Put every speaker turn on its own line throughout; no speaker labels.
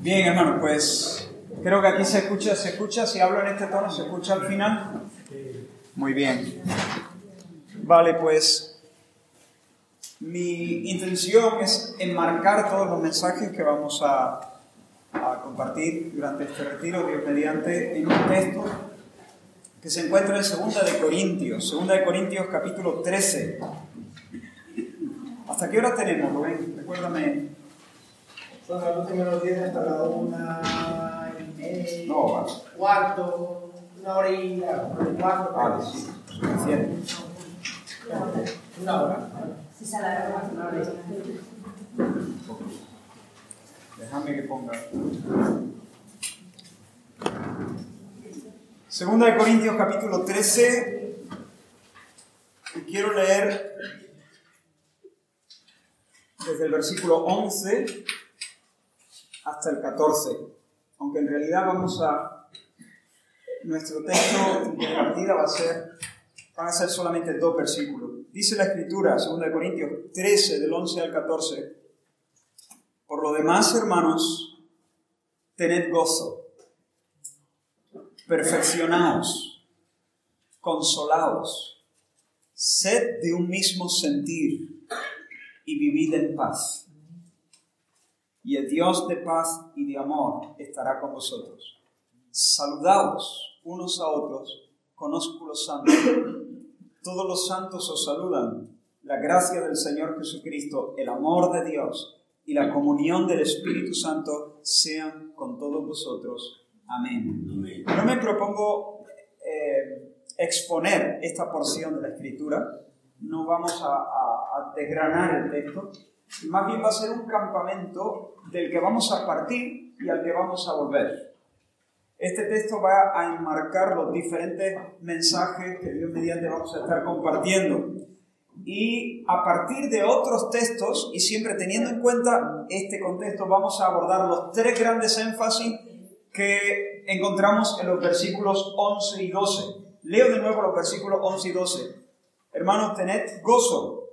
Bien, hermano, pues creo que aquí se escucha, se escucha, si hablo en este tono, se escucha al final. Muy bien. Vale, pues mi intención es enmarcar todos los mensajes que vamos a, compartir durante este retiro, Dios mediante, en un texto que se encuentra en Segunda de Corintios, Segunda de Corintios capítulo 13. ¿Hasta qué hora tenemos, Rubén? Recuérdame.
Las últimas menos 10 hasta la una y media.
No, vale.
Cuarto, una hora y cuatro.
Vale, sí, suficiente.
Una hora.
Si se alarga más una hora.
Déjame que ponga. Segunda de Corintios capítulo 13. Y quiero leer desde el versículo 11 hasta el 14. Aunque en realidad vamos a... Nuestro texto de partida va a ser... Van a ser solamente dos versículos. Dice la escritura, 2 de Corintios 13, del 11 al 14. Por lo demás, hermanos, tened gozo, perfeccionaos, consolaos, sed de un mismo sentir y vivid en paz. Y el Dios de paz y de amor estará con vosotros. Saludaos unos a otros con ósculos santos. Todos los santos os saludan. La gracia del Señor Jesucristo, el amor de Dios y la comunión del Espíritu Santo sean con todos vosotros. Amén. No me propongo eh, exponer esta porción de la Escritura, no vamos a, a- a desgranar el texto, más bien va a ser un campamento del que vamos a partir y al que vamos a volver. Este texto va a enmarcar los diferentes mensajes que Dios mediante vamos a estar compartiendo. Y a partir de otros textos, y siempre teniendo en cuenta este contexto, vamos a abordar los tres grandes énfasis que encontramos en los versículos 11 y 12. Leo de nuevo los versículos 11 y 12. Hermanos, tened gozo,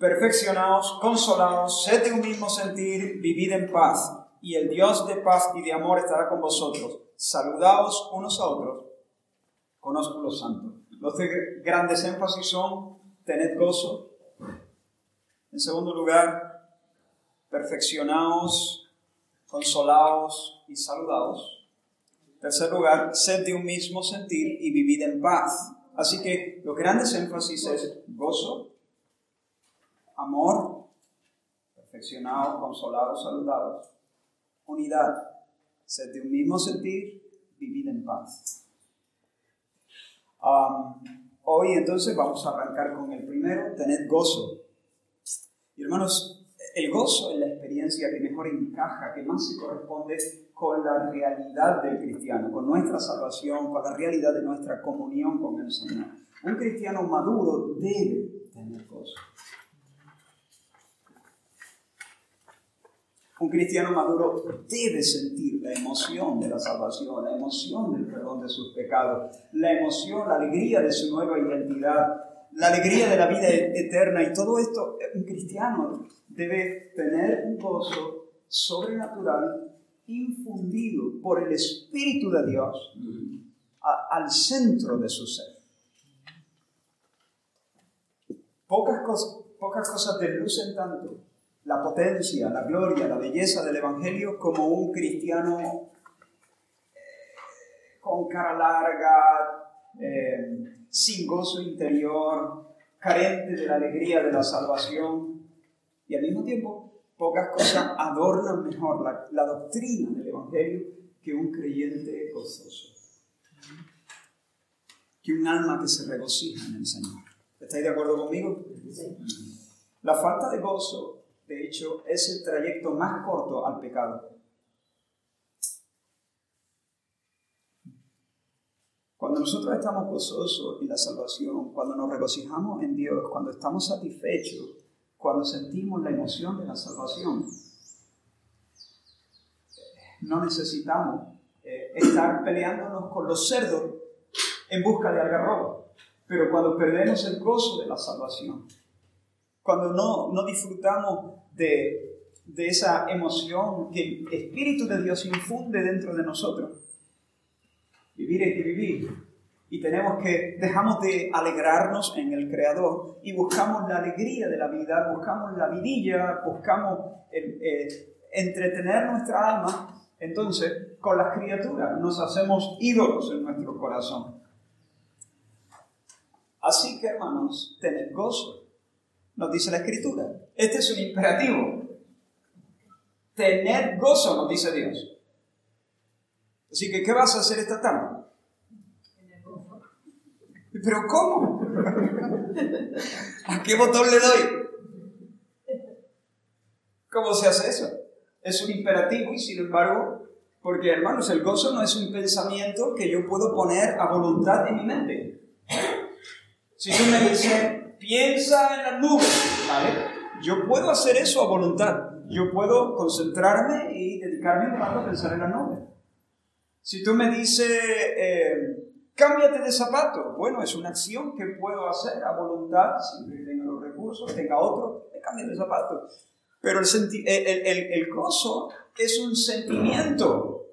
perfeccionaos, consolaos, sed de un mismo sentir, vivid en paz, y el Dios de paz y de amor estará con vosotros. Saludaos unos a otros con ósculo santo. Los grandes énfasis son tened gozo. En segundo lugar, perfeccionaos, consolaos y saludaos. En tercer lugar, sed de un mismo sentir y vivid en paz. Así que los grandes énfasis es gozo, amor, perfeccionados, consolados, saludados, unidad, sed de un mismo sentir, vivid en paz. Hoy entonces vamos a arrancar con el primero, tened gozo. Y hermanos, el gozo es la experiencia que mejor encaja, que más se corresponde con la realidad del cristiano, con nuestra salvación, con la realidad de nuestra comunión con el Señor. Un cristiano maduro debe tener gozo. Un cristiano maduro debe sentir la emoción de la salvación, la emoción del perdón de sus pecados, la emoción, la alegría de su nueva identidad, la alegría de la vida eterna y todo esto, un cristiano debe tener un gozo sobrenatural infundido por el Espíritu de Dios a- al centro de su ser. Pocas, cos- pocas cosas deslucen tanto la potencia, la gloria, la belleza del Evangelio como un cristiano eh, con cara larga, eh, sin gozo interior, carente de la alegría de la salvación. Y al mismo tiempo, pocas cosas adornan mejor la, la doctrina del Evangelio que un creyente gozoso. Que un alma que se regocija en el Señor. ¿Estáis de acuerdo conmigo? La falta de gozo, de hecho, es el trayecto más corto al pecado. Cuando nosotros estamos gozosos en la salvación, cuando nos regocijamos en Dios, cuando estamos satisfechos, cuando sentimos la emoción de la salvación, no necesitamos eh, estar peleándonos con los cerdos en busca de algarroba. Pero cuando perdemos el gozo de la salvación, cuando no, no disfrutamos de de esa emoción que el Espíritu de Dios infunde dentro de nosotros. Vivir hay que vivir. Y tenemos que, dejamos de alegrarnos en el Creador y buscamos la alegría de la vida, buscamos la vidilla, buscamos eh, entretener nuestra alma. Entonces, con las criaturas nos hacemos ídolos en nuestro corazón. Así que, hermanos, tened gozo, nos dice la Escritura. Este es un imperativo. Tener gozo, nos dice Dios. Así que, ¿qué vas a hacer esta tarde? ¿Pero cómo? ¿A qué botón le doy? ¿Cómo se hace eso? Es un imperativo y sin embargo, porque hermanos, el gozo no es un pensamiento que yo puedo poner a voluntad en mi mente. Si tú me dices, piensa en las nubes, ¿vale? Yo puedo hacer eso a voluntad. Yo puedo concentrarme y dedicarme un rato a pensar en las nubes. Si tú me dices, eh, cámbiate de zapato, bueno, es una acción que puedo hacer a voluntad, que tenga los recursos, tenga otro, me cambie de zapato. Pero el, el, el, el gozo es un sentimiento,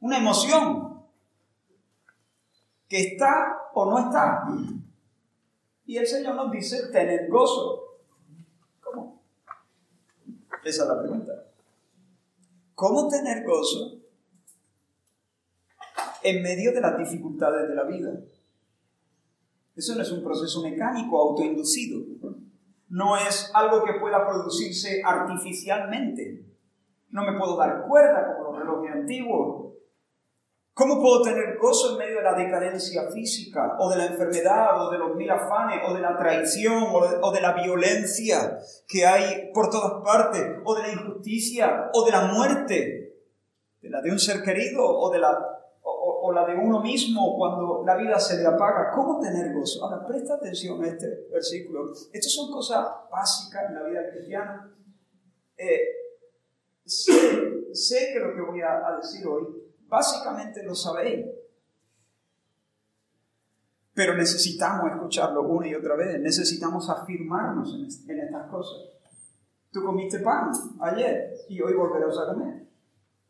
una emoción que está o no está. Y el Señor nos dice, tener gozo. ¿Cómo? Esa es la pregunta. ¿Cómo tener gozo en medio de las dificultades de la vida? Eso no es un proceso mecánico autoinducido. No es algo que pueda producirse artificialmente. No me puedo dar cuerda como los relojes antiguos ¿Cómo puedo tener gozo en medio de la decadencia física, o de la enfermedad, o de los mil afanes, o de la traición, o de, la violencia que hay por todas partes, o de la injusticia, o de la muerte, de la de un ser querido, o de la, o, la de uno mismo cuando la vida se le apaga? ¿Cómo tener gozo? Ahora, presta atención a este versículo. Estas son cosas básicas en la vida cristiana. Eh, sé, sé que lo que voy a decir hoy Básicamente lo sabéis. Pero necesitamos escucharlo una y otra vez. Necesitamos afirmarnos en, estas cosas. Tú comiste pan ayer y hoy volverás a comer.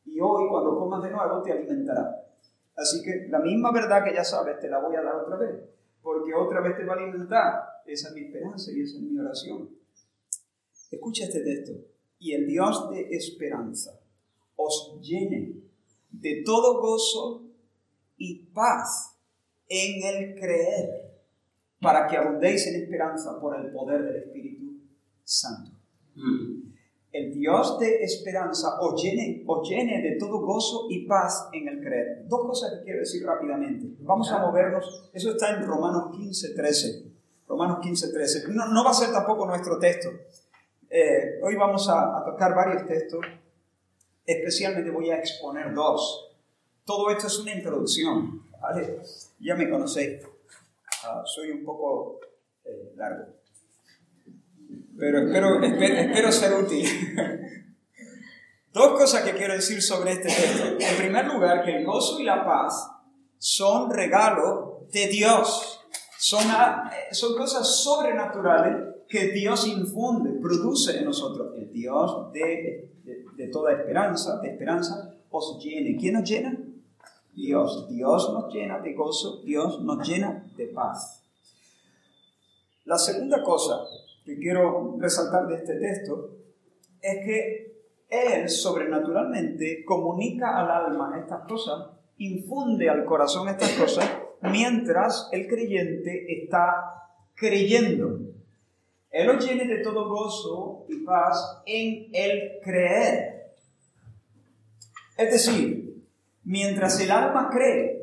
Y hoy cuando comas de nuevo te alimentará. Así que la misma verdad que ya sabes te la voy a dar otra vez. Porque otra vez te va a alimentar. Esa es mi esperanza y esa es mi oración. Escucha este texto. Y el Dios de esperanza os llene de todo gozo y paz en el creer, para que abundéis en esperanza por el poder del Espíritu Santo. Mm. El Dios de esperanza os llene, os llene de todo gozo y paz en el creer. Dos cosas que quiero decir rápidamente. Vamos a movernos. Eso está en Romanos 15, 13. Romanos 15, 13. No, no va a ser tampoco nuestro texto. Eh, hoy vamos a, a tocar varios textos Especialmente voy a exponer dos. Todo esto es una introducción. Ya me conocéis. Ah, soy un poco eh, largo. Pero espero, espero, ser útil. Dos cosas que quiero decir sobre este texto. En primer lugar, que el gozo y la paz son regalos de Dios. Son, eh, son cosas sobrenaturales que Dios infunde, produce en nosotros. Dios de de toda esperanza, de esperanza, os llene. ¿Quién nos llena? Dios. Dios nos llena de gozo, Dios nos llena de paz. La segunda cosa que quiero resaltar de este texto es que Él sobrenaturalmente comunica al alma estas cosas, infunde al corazón estas cosas, mientras el creyente está creyendo. Él os llene de todo gozo y paz en el creer. Es decir, mientras el alma cree,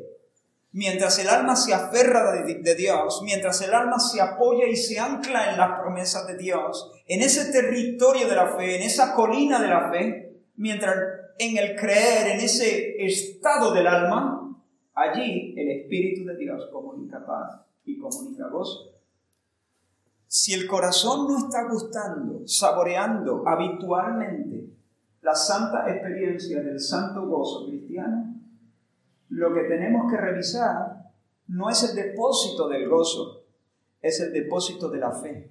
mientras el alma se aferra de, Dios, mientras el alma se apoya y se ancla en las promesas de Dios, en ese territorio de la fe, en esa colina de la fe, mientras en el creer, en ese estado del alma, allí el Espíritu de Dios comunica paz y comunica gozo. Si el corazón no está gustando, saboreando habitualmente la santa experiencia del santo gozo cristiano, lo que tenemos que revisar no es el depósito del gozo, es el depósito de la fe.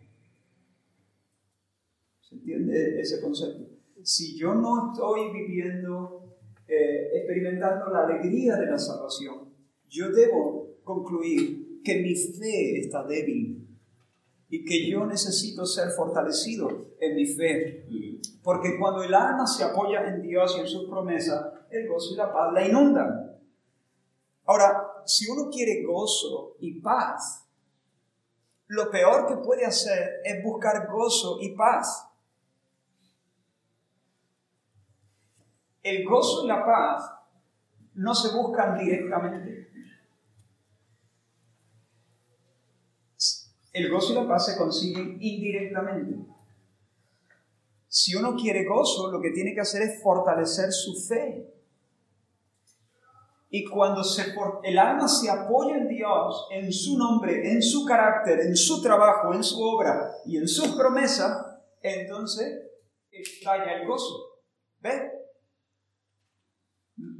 ¿Se entiende ese concepto? Si yo no estoy viviendo, eh, experimentando la alegría de la salvación, yo debo concluir que mi fe está débil y que yo necesito ser fortalecido en mi fe. Porque cuando el alma se apoya en Dios y en sus promesas, el gozo y la paz la inundan. Ahora, si uno quiere gozo y paz, lo peor que puede hacer es buscar gozo y paz. El gozo y la paz no se buscan directamente. El gozo y la paz se consiguen indirectamente. Si uno quiere gozo, lo que tiene que hacer es fortalecer su fe. Y cuando se, el alma se apoya en Dios, en su nombre, en su carácter, en su trabajo, en su obra y en sus promesas, entonces estalla el gozo. ¿Ves?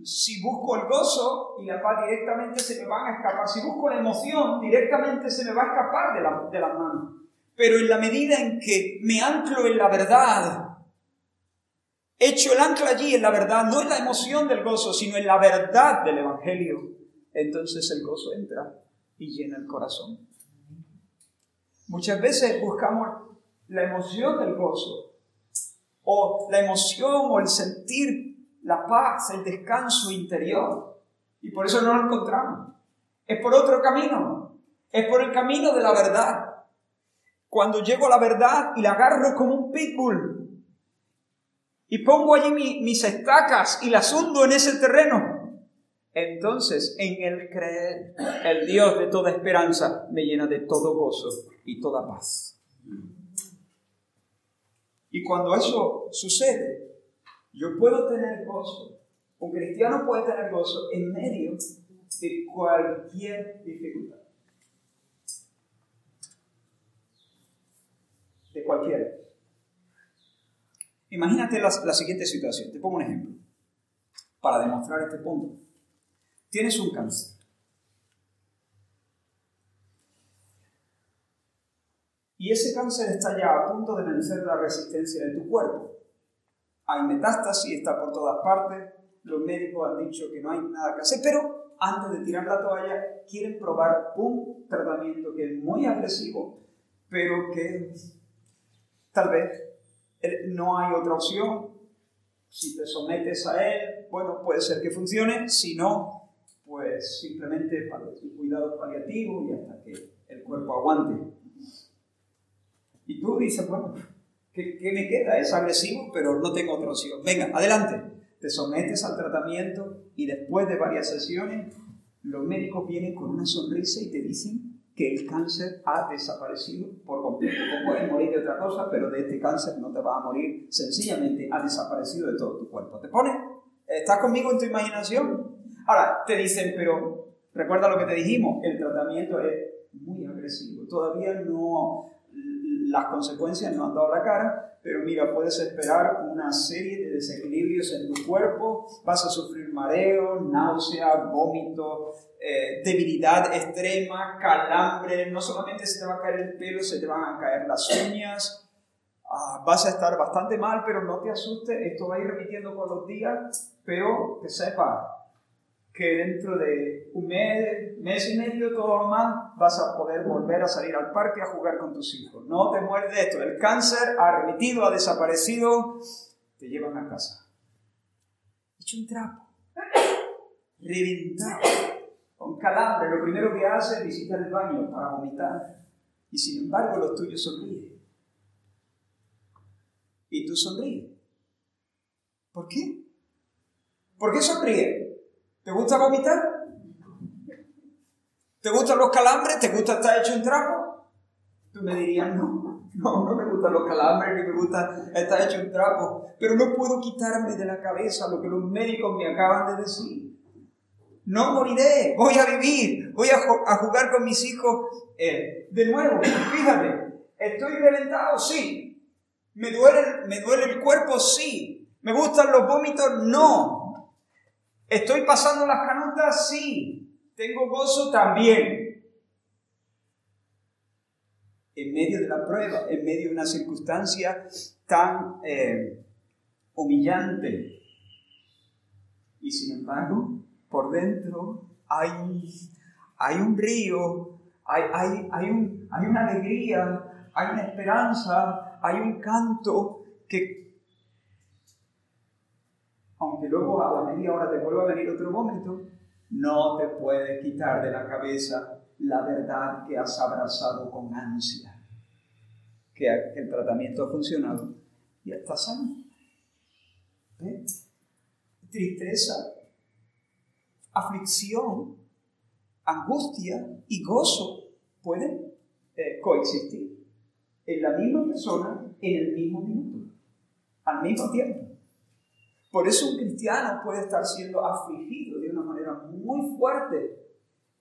Si busco el gozo y la paz directamente se me van a escapar. Si busco la emoción, directamente se me va a escapar de, la, de las manos. Pero en la medida en que me anclo en la verdad, hecho el ancla allí en la verdad, no en la emoción del gozo, sino en la verdad del Evangelio, entonces el gozo entra y llena el corazón. Muchas veces buscamos la emoción del gozo, o la emoción o el sentir la paz, el descanso interior, y por eso no lo encontramos. Es por otro camino, es por el camino de la verdad. Cuando llego a la verdad y la agarro como un pitbull, y pongo allí mis estacas y las hundo en ese terreno, entonces en el creer, el Dios de toda esperanza me llena de todo gozo y toda paz. Y cuando eso sucede, yo puedo tener gozo. Un cristiano puede tener gozo en medio de cualquier dificultad. De cualquier. Imagínate la, siguiente situación. Te pongo un ejemplo para demostrar este punto. Tienes un cáncer. Y ese cáncer está ya a punto de vencer la resistencia de tu cuerpo. Hay metástasis, está por todas partes. Los médicos han dicho que no hay nada que hacer, pero antes de tirar la toalla quieren probar un tratamiento que es muy agresivo, pero que tal vez no hay otra opción. Si te sometes a él, bueno, puede ser que funcione, si no, pues simplemente cuidado paliativo y hasta que el cuerpo aguante. Y tú dices, bueno, ¿qué, ¿qué, me queda? Es agresivo, pero no tengo otra opción. Venga, adelante. Te sometes al tratamiento y después de varias sesiones, los médicos vienen con una sonrisa y te dicen que el cáncer ha desaparecido por completo. Tú puedes morir de otra cosa, pero de este cáncer no te vas a morir. Sencillamente ha desaparecido de todo tu cuerpo. ¿Te pones? ¿Estás conmigo en tu imaginación? Ahora, te dicen, pero recuerda lo que te dijimos, el tratamiento es muy agresivo. Todavía no, las consecuencias no han dado la cara, pero mira, puedes esperar una serie de desequilibrios en tu cuerpo, vas a sufrir mareo, náusea, vómito, eh, debilidad extrema, calambre, no solamente se te va a caer el pelo, se te van a caer las uñas, ah, vas a estar bastante mal, pero no te asustes, esto va a ir repitiendo con los días, pero que sepa que dentro de un mes, mes y medio, todo lo más, vas a poder volver a salir al parque a jugar con tus hijos. No te mueres de esto. El cáncer ha remitido, ha desaparecido, te llevan a casa. Hecho un trapo, reventado, con calambre. Lo primero que hace es visitar el baño para vomitar. Y sin embargo, los tuyos sonríen. Y tú sonríes. ¿Por qué? ¿Por qué sonríes? ¿Te gusta vomitar? ¿Te gustan los calambres? ¿Te gusta estar hecho un trapo? Tú me dirías, no, no, no me gustan los calambres, ni me gusta estar hecho un trapo, pero no puedo quitarme de la cabeza lo que los médicos me acaban de decir. No moriré, voy a vivir, voy a, jugar con mis hijos. Eh, de nuevo, fíjate, ¿estoy reventado? Sí. ¿Me duele, ¿Me duele el cuerpo? Sí. ¿Me gustan los vómitos? No. ¿Estoy pasando las canutas? Sí. ¿Tengo gozo? También. En medio de la prueba, en medio de una circunstancia tan eh, humillante. Y sin embargo, por dentro hay hay un río, hay, hay, hay, un, hay una alegría, hay una esperanza, hay un canto que, aunque luego a la media hora te vuelva a venir otro momento, no te puede quitar de la cabeza la verdad que has abrazado con ansia, que el tratamiento ha funcionado y está sano. Tristeza, aflicción, angustia y gozo pueden eh, coexistir en la misma persona en el mismo minuto, al mismo tiempo. Por eso un cristiano puede estar siendo afligido de una manera muy fuerte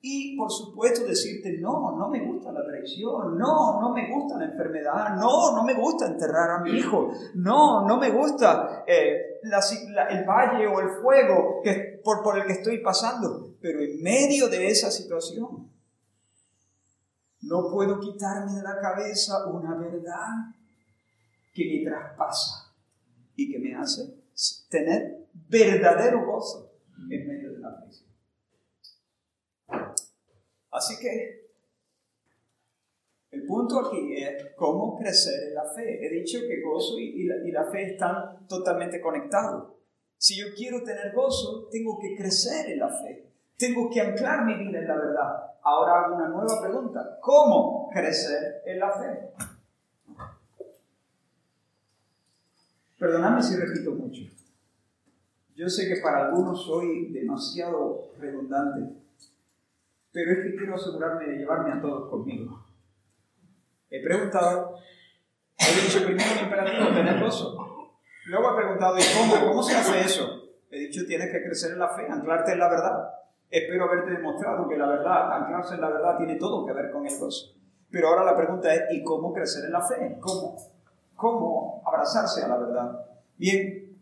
y por supuesto decirte, no, no me gusta la traición, no, no me gusta la enfermedad, no, no me gusta enterrar a mi hijo, no, no me gusta eh, el valle o el fuego que, por, por el que estoy pasando. Pero en medio de esa situación, no puedo quitarme de la cabeza una verdad que me traspasa y que me hace tener verdadero gozo en medio de la aflicción. Así que el punto aquí es cómo crecer en la fe. He dicho que gozo y, la, fe están totalmente conectados. Si yo quiero tener gozo, tengo que crecer en la fe. Tengo que anclar mi vida en la verdad. Ahora hago una nueva pregunta. ¿Cómo crecer en la fe? Perdonadme si repito mucho. Yo sé que para algunos soy demasiado redundante, pero es que quiero asegurarme de llevarme a todos conmigo. He preguntado, he dicho primero el imperativo, tener gozo. Luego he preguntado, ¿y cómo? ¿Cómo se hace eso? He dicho, tienes que crecer en la fe, anclarte en la verdad. Espero haberte demostrado que la verdad, anclarse en la verdad, tiene todo que ver con el gozo. Pero ahora la pregunta es, ¿y cómo crecer en la fe? ¿Cómo? ¿Cómo abrazarse a la verdad? Bien,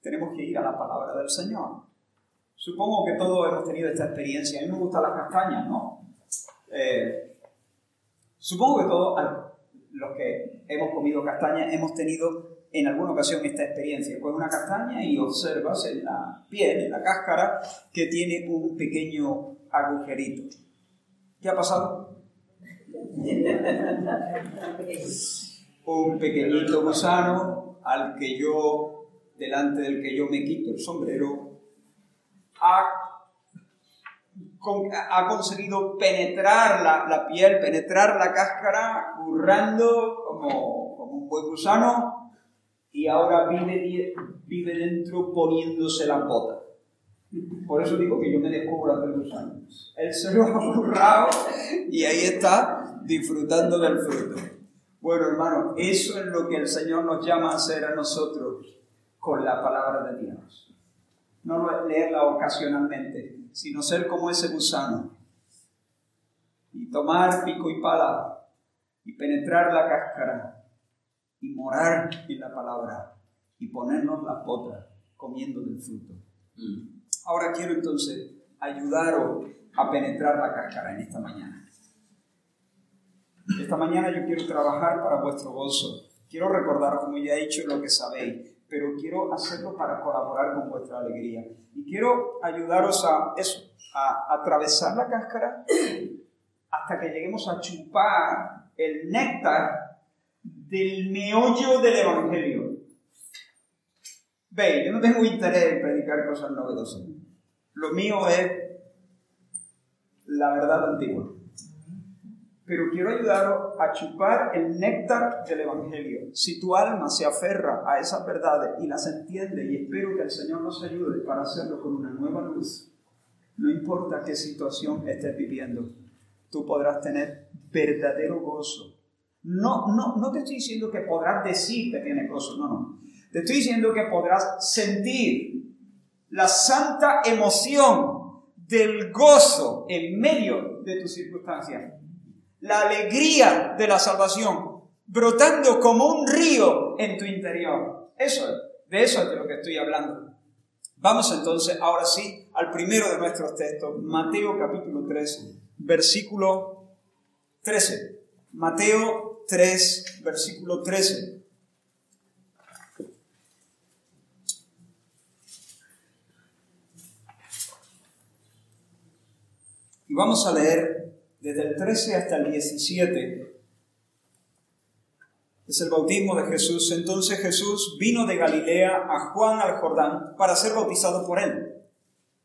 tenemos que ir a la palabra del Señor. Supongo que todos hemos tenido esta experiencia. A mí me gustan las castañas, ¿no? Eh, supongo que todos los que hemos comido castañas hemos tenido en alguna ocasión esta experiencia. Pues una castaña y observas en la piel, en la cáscara, que tiene un pequeño agujerito. ¿Qué ha pasado? Un pequeñito gusano al que yo, delante del que yo me quito el sombrero, ha, ha conseguido penetrar la, la, piel, penetrar la cáscara, currando como, como un buen gusano, y ahora vive, vive dentro poniéndose la bota. Por eso digo que yo me descubro hace dos años. Él se lo ha currado y ahí está disfrutando del fruto. Bueno, hermano, eso es lo que el Señor nos llama a hacer a nosotros con la palabra de Dios no leerla ocasionalmente, sino ser como ese gusano y tomar pico y pala y penetrar la cáscara y morar en la palabra y ponernos la botas comiendo del fruto. Mm. Ahora quiero entonces ayudaros a penetrar la cáscara en esta mañana. Esta mañana yo quiero trabajar para vuestro gozo. Quiero recordaros, como ya he dicho, lo que sabéis pero quiero hacerlo para colaborar con vuestra alegría. Y quiero ayudaros a eso, a, atravesar la cáscara hasta que lleguemos a chupar el néctar del meollo del Evangelio. Veis, yo no tengo interés en predicar cosas novedosas. Lo mío es la verdad antigua pero quiero ayudaros a chupar el néctar del Evangelio. Si tu alma se aferra a esas verdades y las entiende, y espero que el Señor nos ayude para hacerlo con una nueva luz, no importa qué situación estés viviendo, tú podrás tener verdadero gozo. No, no, no te estoy diciendo que podrás decir que tienes gozo, no, no. Te estoy diciendo que podrás sentir la santa emoción del gozo en medio de tus circunstancias la alegría de la salvación, brotando como un río en tu interior. Eso es, de eso es de lo que estoy hablando. Vamos entonces ahora sí al primero de nuestros textos, Mateo capítulo 3, versículo 13. Mateo 3, versículo 13. Y vamos a leer desde el 13 hasta el 17. Es el bautismo de Jesús. Entonces Jesús vino de Galilea a Juan al Jordán para ser bautizado por él.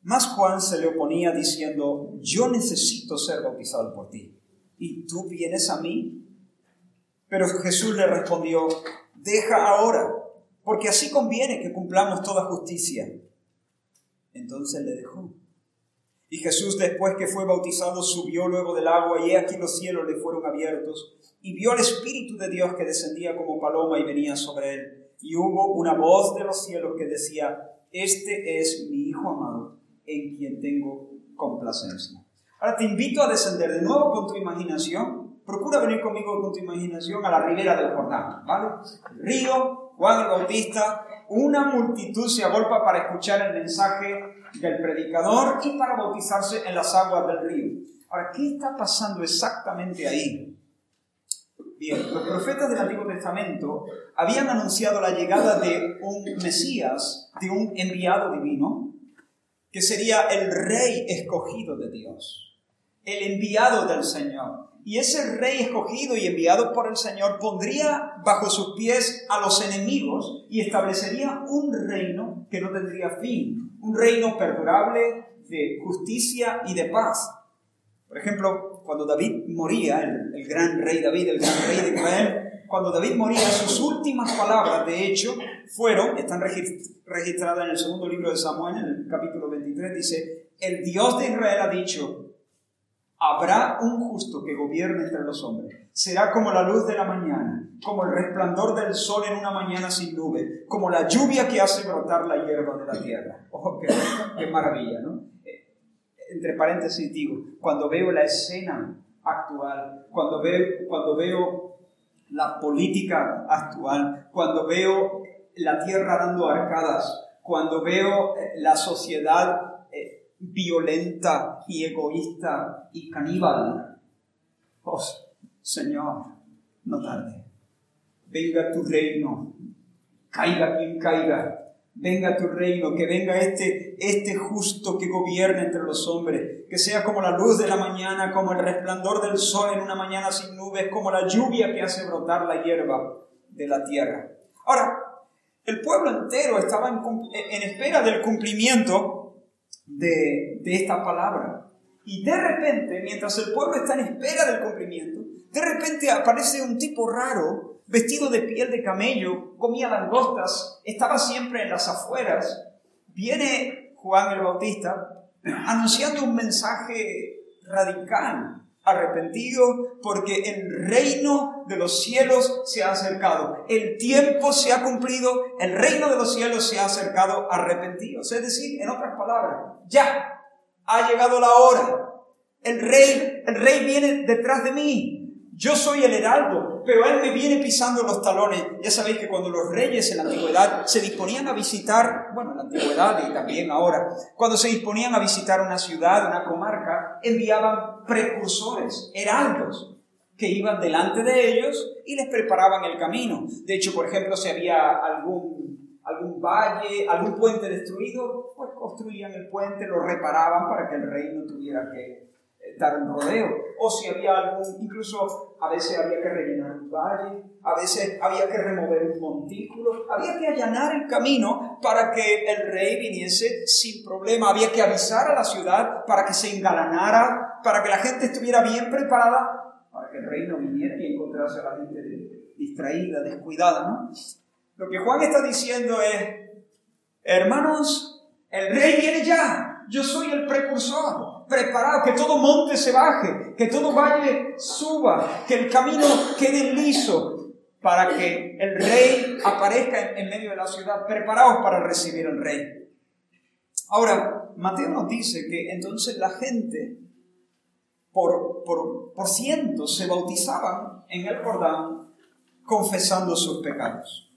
Mas Juan se le oponía diciendo, yo necesito ser bautizado por ti. ¿Y tú vienes a mí? Pero Jesús le respondió, deja ahora, porque así conviene que cumplamos toda justicia. Entonces le dejó. Y Jesús después que fue bautizado subió luego del agua y aquí los cielos le fueron abiertos y vio al Espíritu de Dios que descendía como paloma y venía sobre él. Y hubo una voz de los cielos que decía, este es mi Hijo amado en quien tengo complacencia. Ahora te invito a descender de nuevo con tu imaginación. Procura venir conmigo con tu imaginación a la ribera del Jordán, ¿vale? Río, Juan el Bautista, una multitud se agolpa para escuchar el mensaje del predicador y para bautizarse en las aguas del río. Ahora, ¿qué está pasando exactamente ahí? Bien, los profetas del Antiguo Testamento habían anunciado la llegada de un Mesías, de un enviado divino, que sería el rey escogido de Dios, el enviado del Señor. Y ese rey escogido y enviado por el Señor pondría bajo sus pies a los enemigos y establecería un reino que no tendría fin, un reino perdurable de justicia y de paz. Por ejemplo, cuando David moría, el, gran rey David, el gran rey de Israel, cuando David moría, sus últimas palabras, de hecho, fueron, están registradas en el segundo libro de Samuel, en el capítulo 23, dice, el Dios de Israel ha dicho, habrá un justo que gobierne entre los hombres. Será como la luz de la mañana, como el resplandor del sol en una mañana sin nube, como la lluvia que hace brotar la hierba de la tierra. Oh, qué, qué maravilla, ¿no? Eh, entre paréntesis digo, cuando veo la escena actual, cuando veo, cuando veo la política actual, cuando veo la tierra dando arcadas, cuando veo eh, la sociedad violenta y egoísta y caníbal. Oh, Señor, no tarde. Venga tu reino, caiga quien caiga, venga tu reino, que venga este, este justo que gobierne entre los hombres, que sea como la luz de la mañana, como el resplandor del sol en una mañana sin nubes, como la lluvia que hace brotar la hierba de la tierra. Ahora, el pueblo entero estaba en, espera del cumplimiento de, esta palabra. Y de repente, mientras el pueblo está en espera del cumplimiento, de repente aparece un tipo raro, vestido de piel de camello, comía langostas, estaba siempre en las afueras. Viene Juan el Bautista anunciando un mensaje radical, arrepentido, porque el reino de los cielos se ha acercado, el tiempo se ha cumplido, el reino de los cielos se ha acercado, arrepentidos. Es decir, en otras palabras, ya ha llegado la hora. El rey, el rey viene detrás de mí. Yo soy el heraldo, pero él me viene pisando los talones. Ya sabéis que cuando los reyes en la antigüedad se disponían a visitar, bueno, en la antigüedad y también ahora, cuando se disponían a visitar una ciudad, una comarca, enviaban precursores, heraldos, que iban delante de ellos y les preparaban el camino. De hecho, por ejemplo, si había algún, algún valle, algún puente destruido, pues construían el puente, lo reparaban para que el rey no tuviera que dar un rodeo, o si había algún, incluso a veces había que rellenar un valle, a veces había que remover un montículo, había que allanar el camino para que el rey viniese sin problema, había que avisar a la ciudad para que se engalanara, para que la gente estuviera bien preparada, para que el rey no viniera y encontrase a la gente distraída, descuidada. Lo que Juan está diciendo es, hermanos, el rey viene ya, yo soy el precursor, preparado, que todo monte se baje, que todo valle suba, que el camino quede liso para que el rey aparezca en, medio de la ciudad, preparados para recibir al rey. Ahora, Mateo nos dice que entonces la gente por, por, por cientos se bautizaban en el Jordán confesando sus pecados.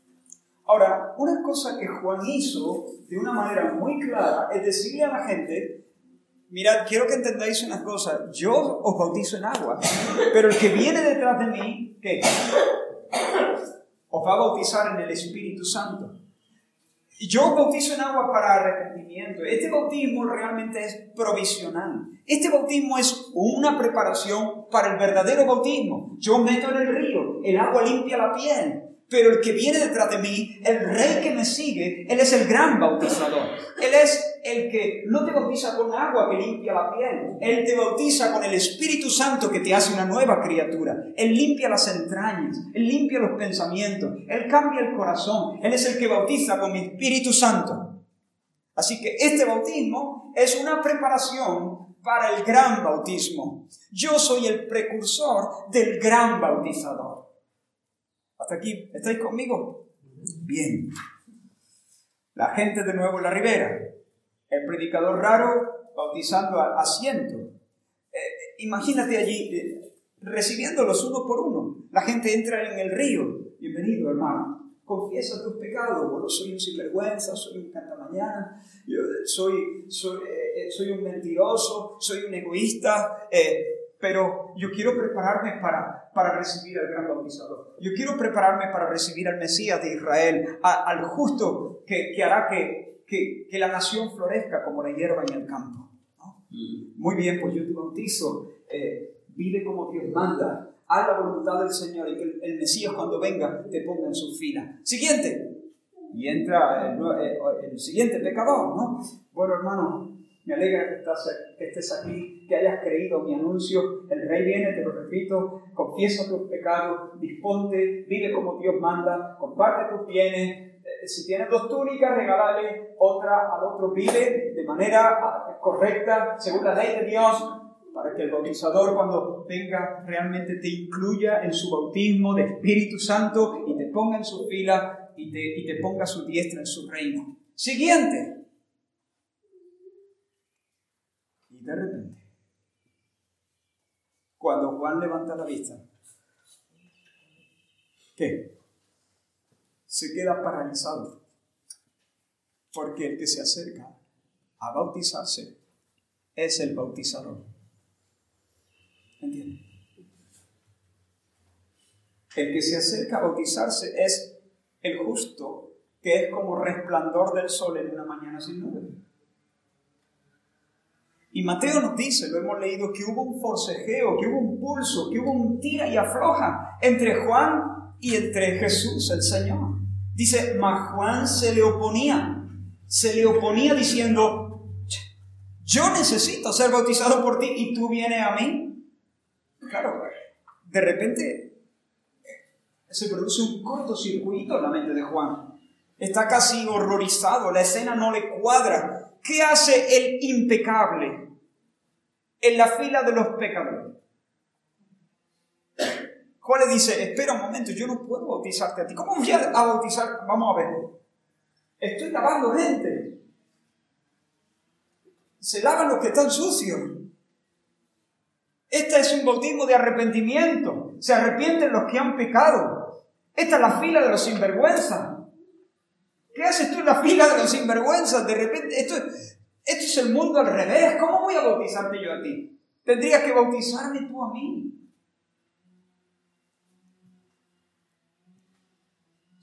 Ahora, una cosa que Juan hizo de una manera muy clara es decirle a la gente Mirad, quiero que entendáis una cosa. Yo os bautizo en agua, pero el que viene detrás de mí, ¿qué? Os va a bautizar en el Espíritu Santo. Yo os bautizo en agua para arrepentimiento. Este bautismo realmente es provisional. Este bautismo es una preparación para el verdadero bautismo. Yo meto en el río, el agua limpia la piel, pero el que viene detrás de mí, el rey que me sigue, él es el gran bautizador. Él es el que no te bautiza con agua que limpia la piel. Él te bautiza con el Espíritu Santo que te hace una nueva criatura. Él limpia las entrañas. Él limpia los pensamientos. Él cambia el corazón. Él es el que bautiza con el Espíritu Santo. Así que este bautismo es una preparación para el gran bautismo. Yo soy el precursor del gran bautizador. ¿Hasta aquí? ¿Estáis conmigo? Bien. La gente de nuevo en la ribera. El predicador raro bautizando a, cientos. Eh, imagínate allí eh, recibiéndolos uno por uno. La gente entra en el río. Bienvenido, hermano. Confiesa tus pecados. Bueno, soy un sinvergüenza, soy un cantamañana, yo soy, soy, eh, soy un mentiroso, soy un egoísta pero yo quiero prepararme para, para recibir al gran bautizador. Yo quiero prepararme para recibir al Mesías de Israel, al justo que, que hará que, que, que, la nación florezca como la hierba en el campo. Mm. Muy bien, pues yo te bautizo, eh, vive como Dios manda, haz la voluntad del Señor y que el, Mesías cuando venga te ponga en su fila. Siguiente. Y entra el, el, el siguiente pecador, ¿no? Bueno, hermano, me alegra que, que estés aquí, que hayas creído mi anuncio. El rey viene, te lo repito, confiesa tus pecados, disponte, vive como Dios manda, comparte tus bienes. Eh, si tienes dos túnicas, regálale otra al otro. Vive de manera correcta, según la ley de Dios, para que el bautizador cuando venga realmente te incluya en su bautismo de Espíritu Santo y te ponga en su fila y te, y te ponga su diestra en su reino. Siguiente, de repente, cuando Juan levanta la vista, ¿qué? Se queda paralizado. Porque el que se acerca a bautizarse es el bautizador. ¿Entiendes? El que se acerca a bautizarse es el justo, que es como resplandor del sol en una mañana sin nubes. Y Mateo nos dice, lo hemos leído, que hubo un forcejeo, que hubo un pulso, que hubo un tira y afloja entre Juan y entre Jesús, el Señor. Dice, mas Juan se le oponía, se le oponía diciendo, yo necesito ser bautizado por ti y tú vienes a mí. Claro, de repente se produce un cortocircuito en la mente de Juan. Está casi horrorizado, la escena no le cuadra. ¿Qué hace el impecable? en la fila de los pecadores. Juan le dice, espera un momento, yo no puedo bautizarte a ti. ¿Cómo voy a bautizar? Vamos a ver. Estoy lavando gente. Se lavan los que están sucios. Este es un bautismo de arrepentimiento. Se arrepienten los que han pecado. Esta es la fila de los sinvergüenzas. ¿Qué haces tú en la fila de los sinvergüenzas? De repente, esto, esto es el mundo al revés. ¿Cómo voy a bautizarte yo a ti? Tendrías que bautizarme tú a mí.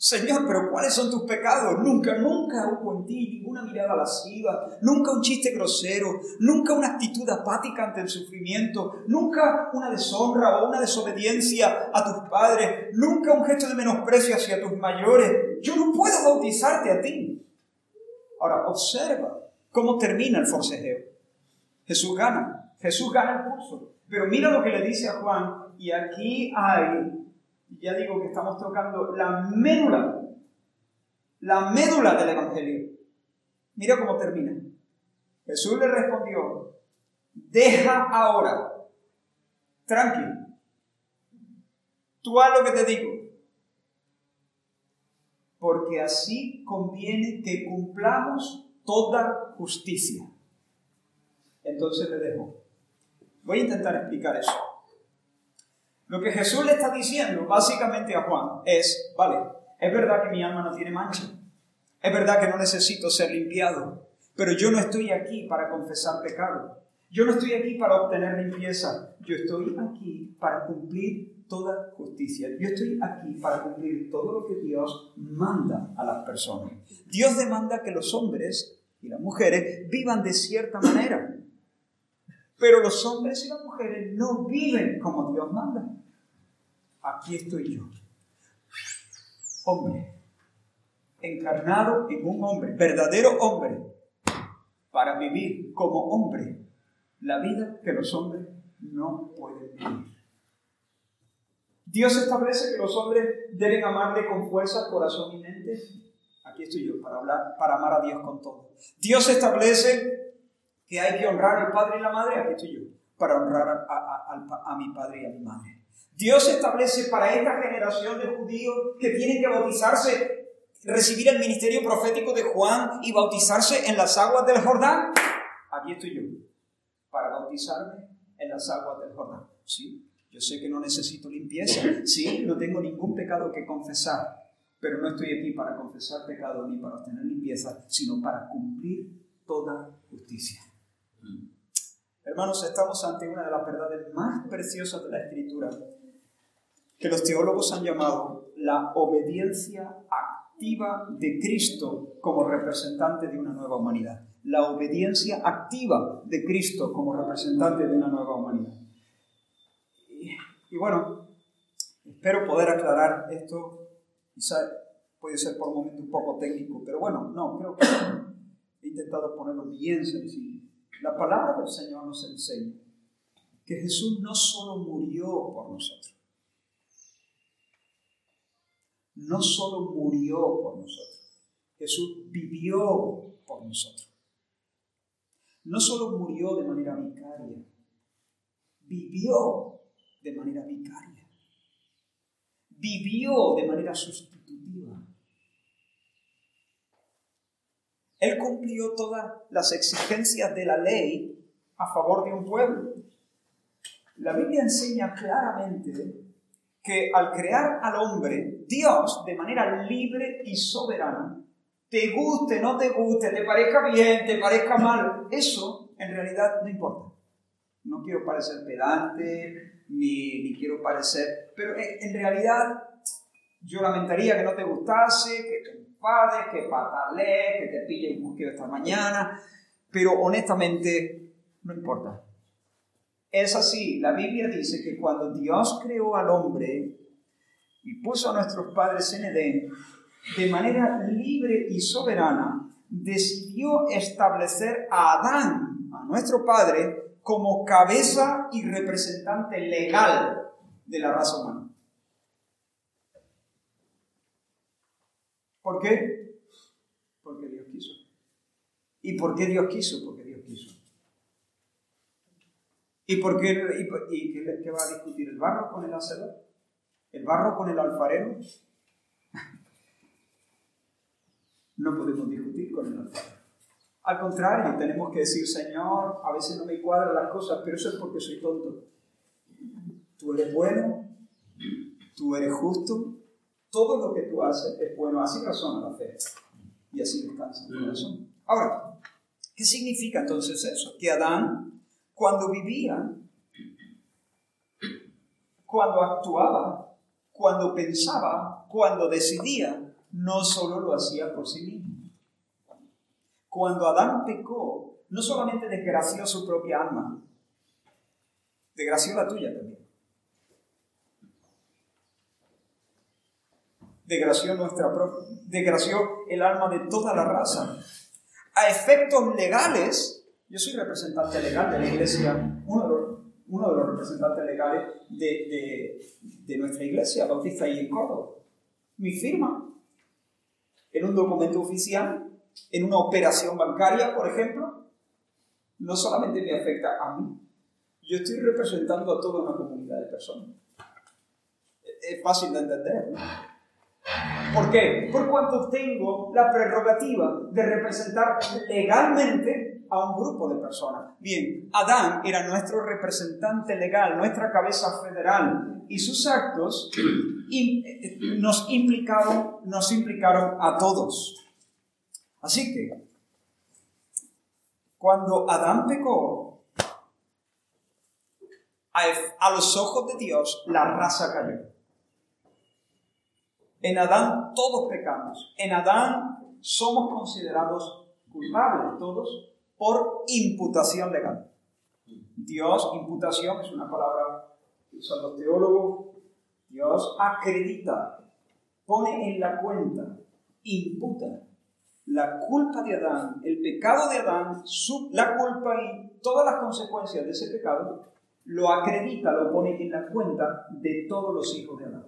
Señor, pero ¿cuáles son tus pecados? Nunca, nunca hubo en ti ninguna mirada lasciva, nunca un chiste grosero, nunca una actitud apática ante el sufrimiento, nunca una deshonra o una desobediencia a tus padres, nunca un gesto de menosprecio hacia tus mayores. Yo no puedo bautizarte a ti. Ahora, observa, ¿Cómo termina el forcejeo? Jesús gana, Jesús gana el curso. Pero mira lo que le dice a Juan, y aquí hay, ya digo que estamos tocando la médula, la médula del Evangelio. Mira cómo termina. Jesús le respondió, deja ahora, tranquilo, tú haz lo que te digo, porque así conviene que cumplamos toda justicia. Entonces le dejo. Voy a intentar explicar eso. Lo que Jesús le está diciendo básicamente a Juan es, vale, es verdad que mi alma no tiene mancha, es verdad que no necesito ser limpiado, pero yo no estoy aquí para confesar pecado. Yo no estoy aquí para obtener limpieza, yo estoy aquí para cumplir toda justicia. Yo estoy aquí para cumplir todo lo que Dios manda a las personas. Dios demanda que los hombres y las mujeres vivan de cierta manera. Pero los hombres y las mujeres no viven como Dios manda. Aquí estoy yo. Hombre, encarnado en un hombre, verdadero hombre, para vivir como hombre la vida que los hombres no pueden vivir. Dios establece que los hombres deben amarle con fuerza, corazón y mente. Aquí estoy yo para hablar, para amar a Dios con todo. Dios establece que hay que honrar al padre y la madre. Aquí estoy yo para honrar a, mi padre y a mi madre. Dios establece para esta generación de judíos que tienen que bautizarse, recibir el ministerio profético de Juan y bautizarse en las aguas del Jordán. Aquí estoy yo para bautizarme en las aguas del Jordán. Sí, yo sé que no necesito limpieza. Sí, no tengo ningún pecado que confesar. Pero no estoy aquí para confesar pecado ni para obtener limpieza, sino para cumplir toda justicia. Hermanos, estamos ante una de las verdades más preciosas de la Escritura, que los teólogos han llamado la obediencia activa de Cristo como representante de una nueva humanidad la obediencia activa de Cristo como representante de una nueva humanidad. Y, bueno, espero poder aclarar esto, quizá puede ser por un momento un poco técnico, pero bueno, no, creo que he intentado ponerlo bien sencillo. La palabra del Señor nos enseña que Jesús no solo murió por nosotros, no solo murió por nosotros, Jesús vivió por nosotros no solo murió de manera vicaria, vivió de manera vicaria, vivió de manera sustitutiva. Él cumplió todas las exigencias de la ley a favor de un pueblo. La Biblia enseña claramente que al crear al hombre, Dios, de manera libre y soberana, te guste, no te guste, te parezca bien, te parezca mal, eso en realidad no importa. No quiero parecer pedante, ni, quiero parecer, pero en, realidad yo lamentaría que no te gustase, que enfades, que patalees, que te pille un mosquito esta mañana, pero honestamente no importa. Es así, la Biblia dice que cuando Dios creó al hombre y puso a nuestros padres en Edén, de manera libre y soberana, decidió establecer a Adán, a nuestro Padre, como cabeza y representante legal de la raza humana. ¿Por qué? Porque Dios quiso. ¿Y por qué Dios quiso? Porque Dios quiso. ¿Y por qué, y, qué, va a discutir el barro con el hacedor? ¿El barro con el alfarero? no podemos discutir con el alfarero. Al contrario, tenemos que decir, Señor, a veces no me cuadran las cosas, pero eso es porque soy tonto. Tú eres bueno, tú eres justo, todo lo que tú haces es bueno, así razona la fe y así descansa el corazón. Ahora, ¿qué significa entonces eso? Que Adán, cuando vivía, cuando actuaba, cuando pensaba, cuando decidía, no solo lo hacía por sí mismo. Cuando Adán pecó, no solamente desgració su propia alma, desgració la tuya también. Desgració, nuestra el alma de toda la raza. A efectos legales, yo soy representante legal de la iglesia, uno de los, uno de los representantes legales de, de, nuestra iglesia, Bautista y en Córdoba. Mi firma en un documento oficial, en una operación bancaria, por ejemplo, no solamente me afecta a mí, yo estoy representando a toda una comunidad de personas. Es fácil de entender. ¿Por qué? Por cuanto tengo la prerrogativa de representar legalmente a un grupo de personas. Bien, Adán era nuestro representante legal, nuestra cabeza federal, y sus actos nos implicaron, nos implicaron a todos. Así que, cuando Adán pecó, a, a los ojos de Dios la raza cayó. En Adán todos pecamos. En Adán somos considerados culpables todos por imputación legal. Dios, imputación es una palabra que usan los teólogos. Dios acredita, pone en la cuenta, imputa la culpa de Adán, el pecado de Adán, la culpa y todas las consecuencias de ese pecado, lo acredita, lo pone en la cuenta de todos los hijos de Adán.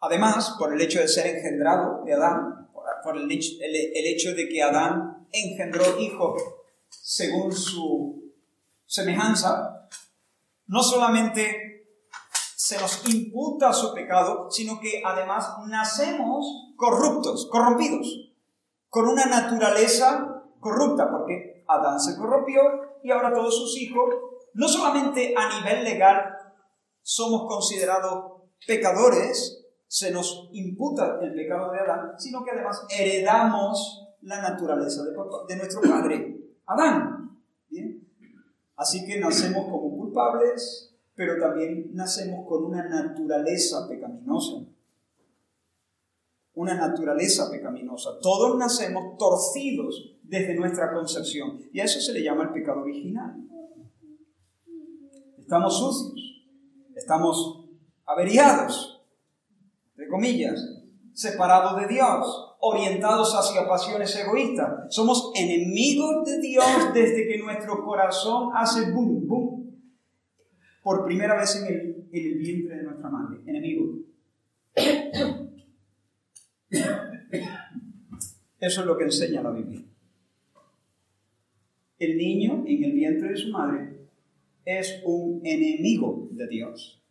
Además, por el hecho de ser engendrado de Adán, por el hecho, de que Adán engendró hijos según su semejanza, no solamente se nos imputa su pecado, sino que además nacemos corruptos, corrompidos, con una naturaleza corrupta, porque Adán se corrompió y ahora todos sus hijos, no solamente a nivel legal somos considerados pecadores, se nos imputa el pecado de Adán, sino que además heredamos la naturaleza de, nuestro padre, Adán. Así que nacemos como culpables, pero también nacemos con una naturaleza pecaminosa. Una naturaleza pecaminosa. Todos nacemos torcidos desde nuestra concepción. Y a eso se le llama el pecado original. Estamos sucios. Estamos averiados comillas, separados de Dios, orientados hacia pasiones egoístas. Somos enemigos de Dios desde que nuestro corazón hace boom, boom, por primera vez en el, en el vientre de nuestra madre. Enemigos. Eso es lo que enseña la Biblia. El niño en el vientre de su madre es un enemigo de Dios.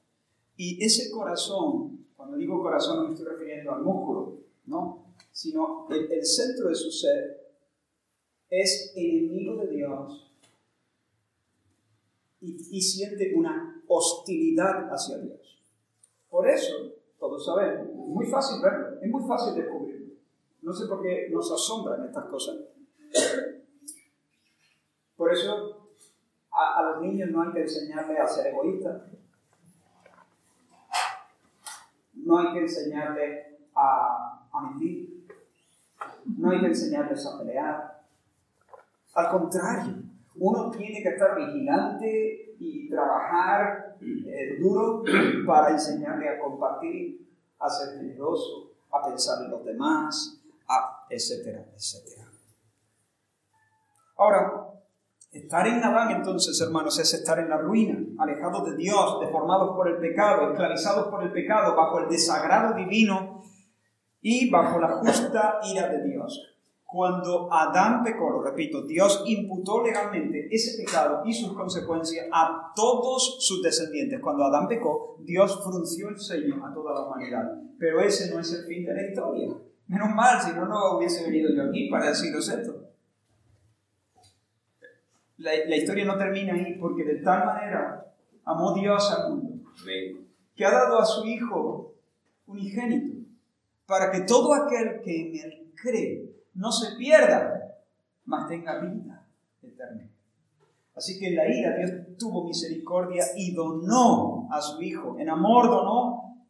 Y ese corazón cuando digo corazón no me estoy refiriendo al músculo, ¿no? Sino el, el centro de su ser es enemigo de Dios y, siente una hostilidad hacia Dios. Por eso, todos sabemos, es muy fácil verlo, es muy fácil descubrirlo. No sé por qué nos asombran estas cosas. Por eso a, a los niños no hay que enseñarles a ser egoístas, no hay que enseñarles a, mentir, no hay que enseñarles a pelear. Al contrario, uno tiene que estar vigilante y trabajar eh, duro para enseñarle a compartir, a ser generoso, a pensar en los demás, a etcétera, etcétera. Ahora, Estar en Adán entonces, hermanos, es estar en la ruina, alejados de Dios, deformados por el pecado, esclavizados por el pecado, bajo el desagrado divino y bajo la justa ira de Dios. Cuando Adán pecó, lo repito, Dios imputó legalmente ese pecado y sus consecuencias a todos sus descendientes. Cuando Adán pecó, Dios frunció el sello a toda la humanidad. Pero ese no es el fin de la historia. Menos mal, si no, no hubiese venido yo aquí para deciros esto la, historia no termina ahí porque de tal manera amó Dios al mundo que ha dado a su Hijo unigénito para que todo aquel que en él cree no se pierda, mas tenga vida eterna. Así que en la ira Dios tuvo misericordia y donó a su Hijo, en amor donó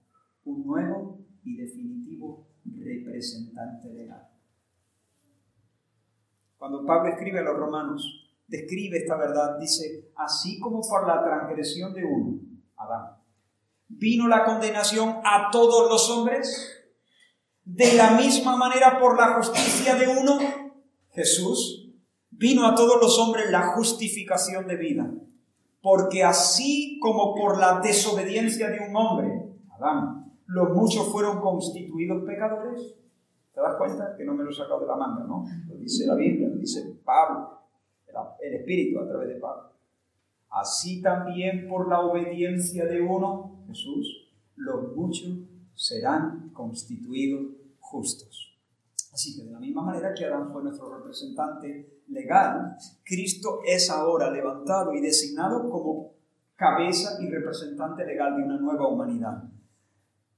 un nuevo y definitivo representante legal. Cuando Pablo escribe a los romanos, describe esta verdad. Dice, así como por la transgresión de uno, Adán, vino la condenación a todos los hombres, de la misma manera por la justicia de uno, Jesús, vino a todos los hombres la justificación de vida. Porque así como por la desobediencia de un hombre, Adán, los muchos fueron constituidos pecadores. ¿Te das cuenta? Que no me lo he sacado de la manga, ¿no? Lo dice la Biblia, lo dice Pablo el Espíritu a través de Pablo. Así también por la obediencia de uno, Jesús, los muchos serán constituidos justos. Así que de la misma manera que Adán fue nuestro representante legal, Cristo es ahora levantado y designado como cabeza y representante legal de una nueva humanidad.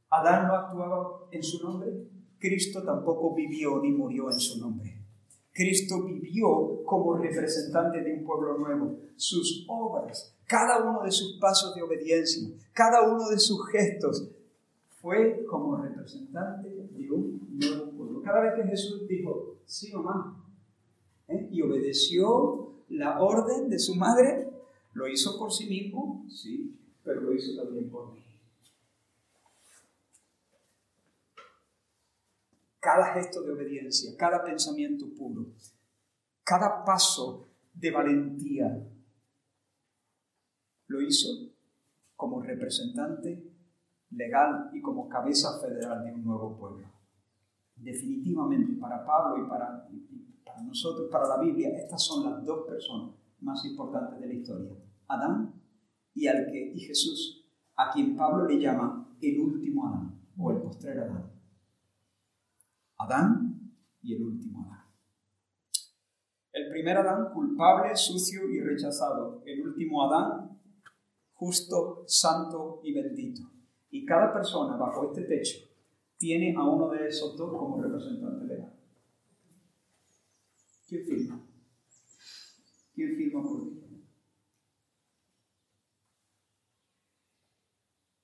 Adán no actuaba en su nombre, Cristo tampoco vivió ni murió en su nombre. Cristo vivió como representante de un pueblo nuevo. Sus obras, cada uno de sus pasos de obediencia, cada uno de sus gestos, fue como representante de un nuevo pueblo. Cada vez que Jesús dijo, sí mamá, ¿eh? y obedeció la orden de su madre, lo hizo por sí mismo, sí, pero lo hizo también por mí. Cada gesto de obediencia, cada pensamiento puro, cada paso de valentía, lo hizo como representante legal y como cabeza federal de un nuevo pueblo. Definitivamente para Pablo y para, nosotros, para la Biblia, estas son las dos personas más importantes de la historia. Adán y, y Jesús, a quien Pablo le llama el último Adán o el postrer Adán. Adán y el último Adán. El primer Adán culpable, sucio y rechazado. El último Adán justo, santo y bendito. Y cada persona bajo este techo tiene a uno de esos dos como representante legal. ¿Quién firma? ¿Quién firma por ti?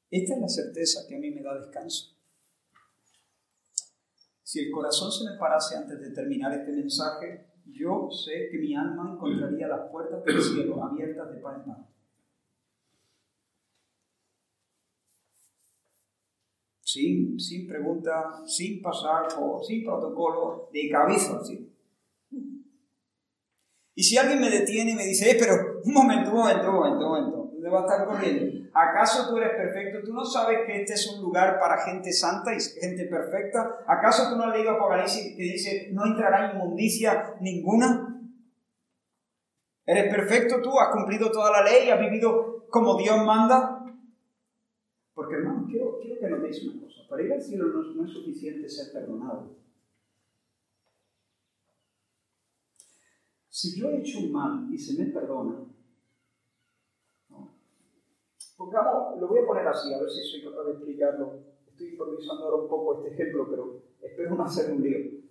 Esta es la certeza que a mí me da descanso. Si el corazón se me parase antes de terminar este mensaje, yo sé que mi alma encontraría las puertas del cielo abiertas de par en par. Sin, sin pregunta, sin pasar por, sin protocolo, de cabeza, ¿sí? Y si alguien me detiene y me dice, eh, pero un momento, un momento, un momento, un momento, ¿dónde va a estar corriendo? ¿Acaso tú eres perfecto? ¿Tú no sabes que este es un lugar para gente santa y gente perfecta? ¿Acaso tú no has leído Apocalipsis que dice, no entrará inmundicia ninguna? ¿Eres perfecto tú? ¿Has cumplido toda la ley? ¿Has vivido como Dios manda? Porque hermano, quiero, quiero que notéis una cosa. Para ir al cielo no, no es suficiente ser perdonado. Si yo he hecho un mal y se me perdona, Pongamos, lo voy a poner así, a ver si soy capaz de explicarlo. Estoy improvisando ahora un poco este ejemplo, pero espero no hacer un lío.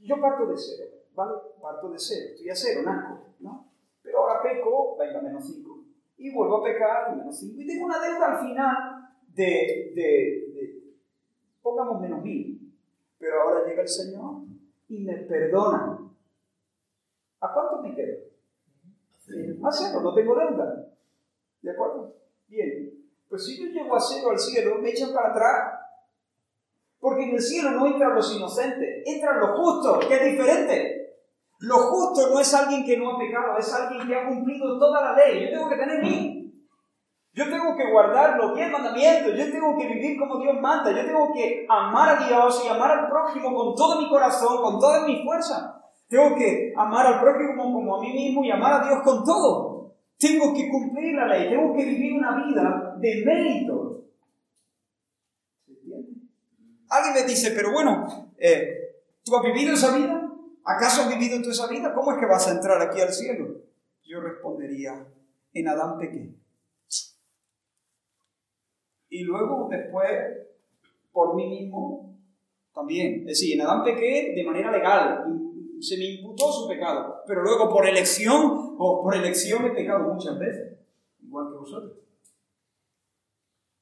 Yo parto de cero, ¿vale? Parto de cero, estoy a cero, naco, ¿no? Pero ahora peco, venga, menos 5. Y vuelvo a pecar, menos 5. Y tengo una deuda al final de, de, de pongamos menos 1000. Pero ahora llega el Señor y me perdona. ¿A cuánto me quedo? A cero, no tengo deuda. Bien. Pues si yo llego a cero al cielo, me echan para atrás. Porque en el cielo no entran los inocentes, entran los justos, que es diferente. Lo justo no es alguien que no ha pecado, es alguien que ha cumplido toda la ley. Yo tengo que tener mí. Yo tengo que guardar los diez mandamientos, yo tengo que vivir como Dios manda, yo tengo que amar a Dios y amar al prójimo con todo mi corazón, con toda mi fuerza. Tengo que amar al prójimo como a mí mismo y amar a Dios con todo. Tengo que cumplir la ley, tengo que vivir una vida de mérito. Alguien me dice, pero bueno, eh, ¿tú has vivido esa vida? ¿Acaso has vivido tú esa vida? ¿Cómo es que vas a entrar aquí al cielo? Yo respondería, en Adán pequé. Y luego, después, por mí mismo, también. Es decir, en Adán pequé de manera legal, se me imputó su pecado, pero luego por elección o por elección he pecado muchas veces, igual que vosotros.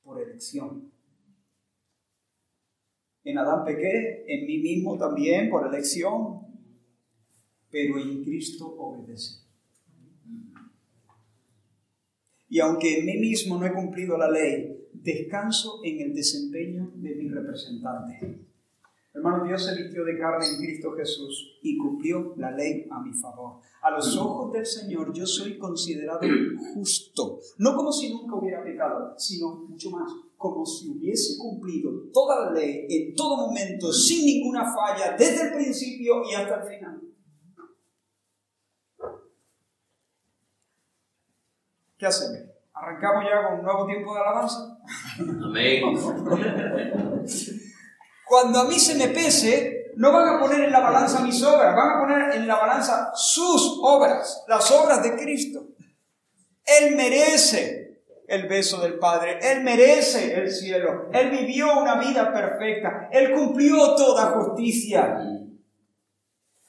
Por elección. En Adán pequé, en mí mismo también por elección, pero en Cristo obedecí. Y aunque en mí mismo no he cumplido la ley, descanso en el desempeño de mi representante. Hermano, Dios se vistió de carne en Cristo Jesús y cumplió la ley a mi favor. A los ojos del Señor yo soy considerado justo, no como si nunca hubiera pecado, sino mucho más, como si hubiese cumplido toda la ley en todo momento, sin ninguna falla, desde el principio y hasta el final. ¿Qué hacemos? ¿Arrancamos ya con un nuevo tiempo de alabanza?
Amén.
Cuando a mí se me pese, no van a poner en la balanza mis obras, van a poner en la balanza sus obras, las obras de Cristo. Él merece el beso del Padre, Él merece el cielo, Él vivió una vida perfecta, Él cumplió toda justicia.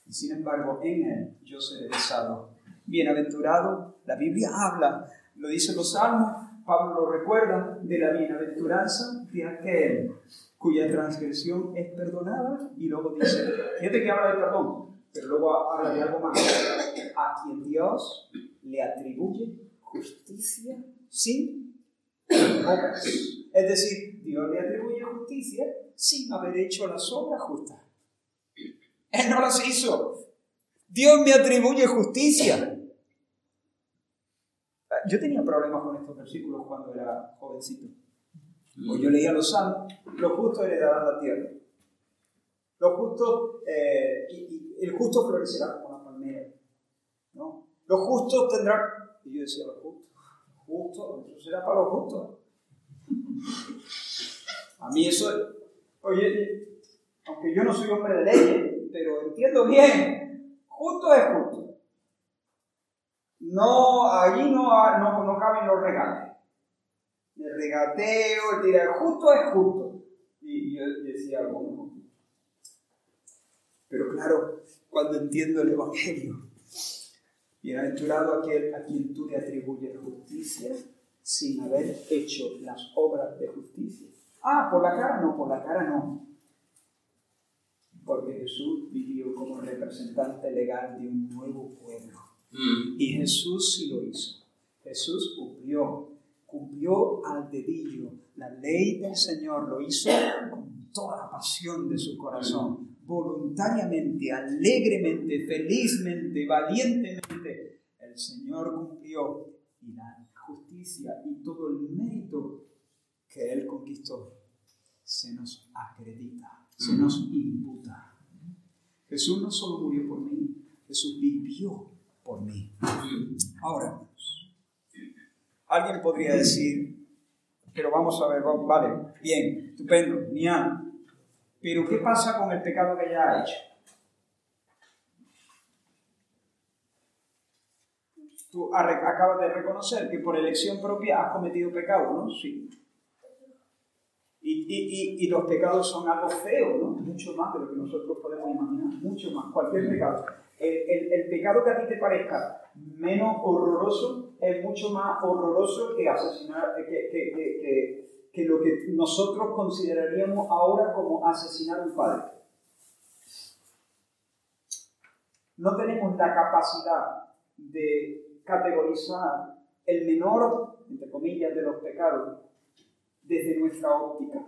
y sin embargo en él yo seré salvo. Bienaventurado, la Biblia habla, lo dicen los salmos, Pablo lo recuerda, de la bienaventuranza de aquel cuya transgresión es perdonada y luego dice, fíjate que habla de perdón, pero luego habla de algo más, a quien Dios le atribuye justicia sin obras. Es decir, Dios le atribuye justicia sin haber hecho las obras justas. Él no las hizo. Dios me atribuye justicia. Yo tenía problemas con estos versículos cuando era jovencito. Pues yo leía los salmos, los justos heredarán la tierra. Los justos, eh, y, el justo florecerá como la palmera. ¿no? Los justos tendrán, y yo decía, los justos, justo, eso será para los justos. A mí eso, oye, aunque yo no soy hombre de leyes, pero entiendo bien, justo es justo. No, allí no, no, no caben los regalos. El regateo, el tirar, justo es justo. Y yo decía, bueno, pero claro, cuando entiendo el Evangelio, bienaventurado aquel a quien tú le atribuyes justicia sin haber hecho las obras de justicia. Ah, por la cara no, por la cara no. Porque Jesús vivió como representante legal de un nuevo pueblo. Mm. Y Jesús sí lo hizo. Jesús cumplió, cumplió al dedillo. La ley del Señor lo hizo con toda la pasión de su corazón voluntariamente, alegremente, felizmente, valientemente, el Señor cumplió y la justicia y todo el mérito que Él conquistó se nos acredita, se nos imputa. Jesús no solo murió por mí, Jesús vivió por mí. Ahora, alguien podría decir, pero vamos a ver, vale, bien, estupendo, Nian, pero ¿qué pasa con el pecado que ya ha hecho? Tú acabas de reconocer que por elección propia has cometido pecado, ¿no? Sí. Y, y, y, los pecados son algo feo, ¿no? Mucho más de lo que nosotros podemos imaginar, mucho más, cualquier pecado. El, el, el, pecado que a ti te parezca menos horroroso es mucho más horroroso que asesinar, que, que, que, que lo que nosotros consideraríamos ahora como asesinar a un padre. No tenemos la capacidad de categorizar el menor, entre comillas, de los pecados desde nuestra óptica.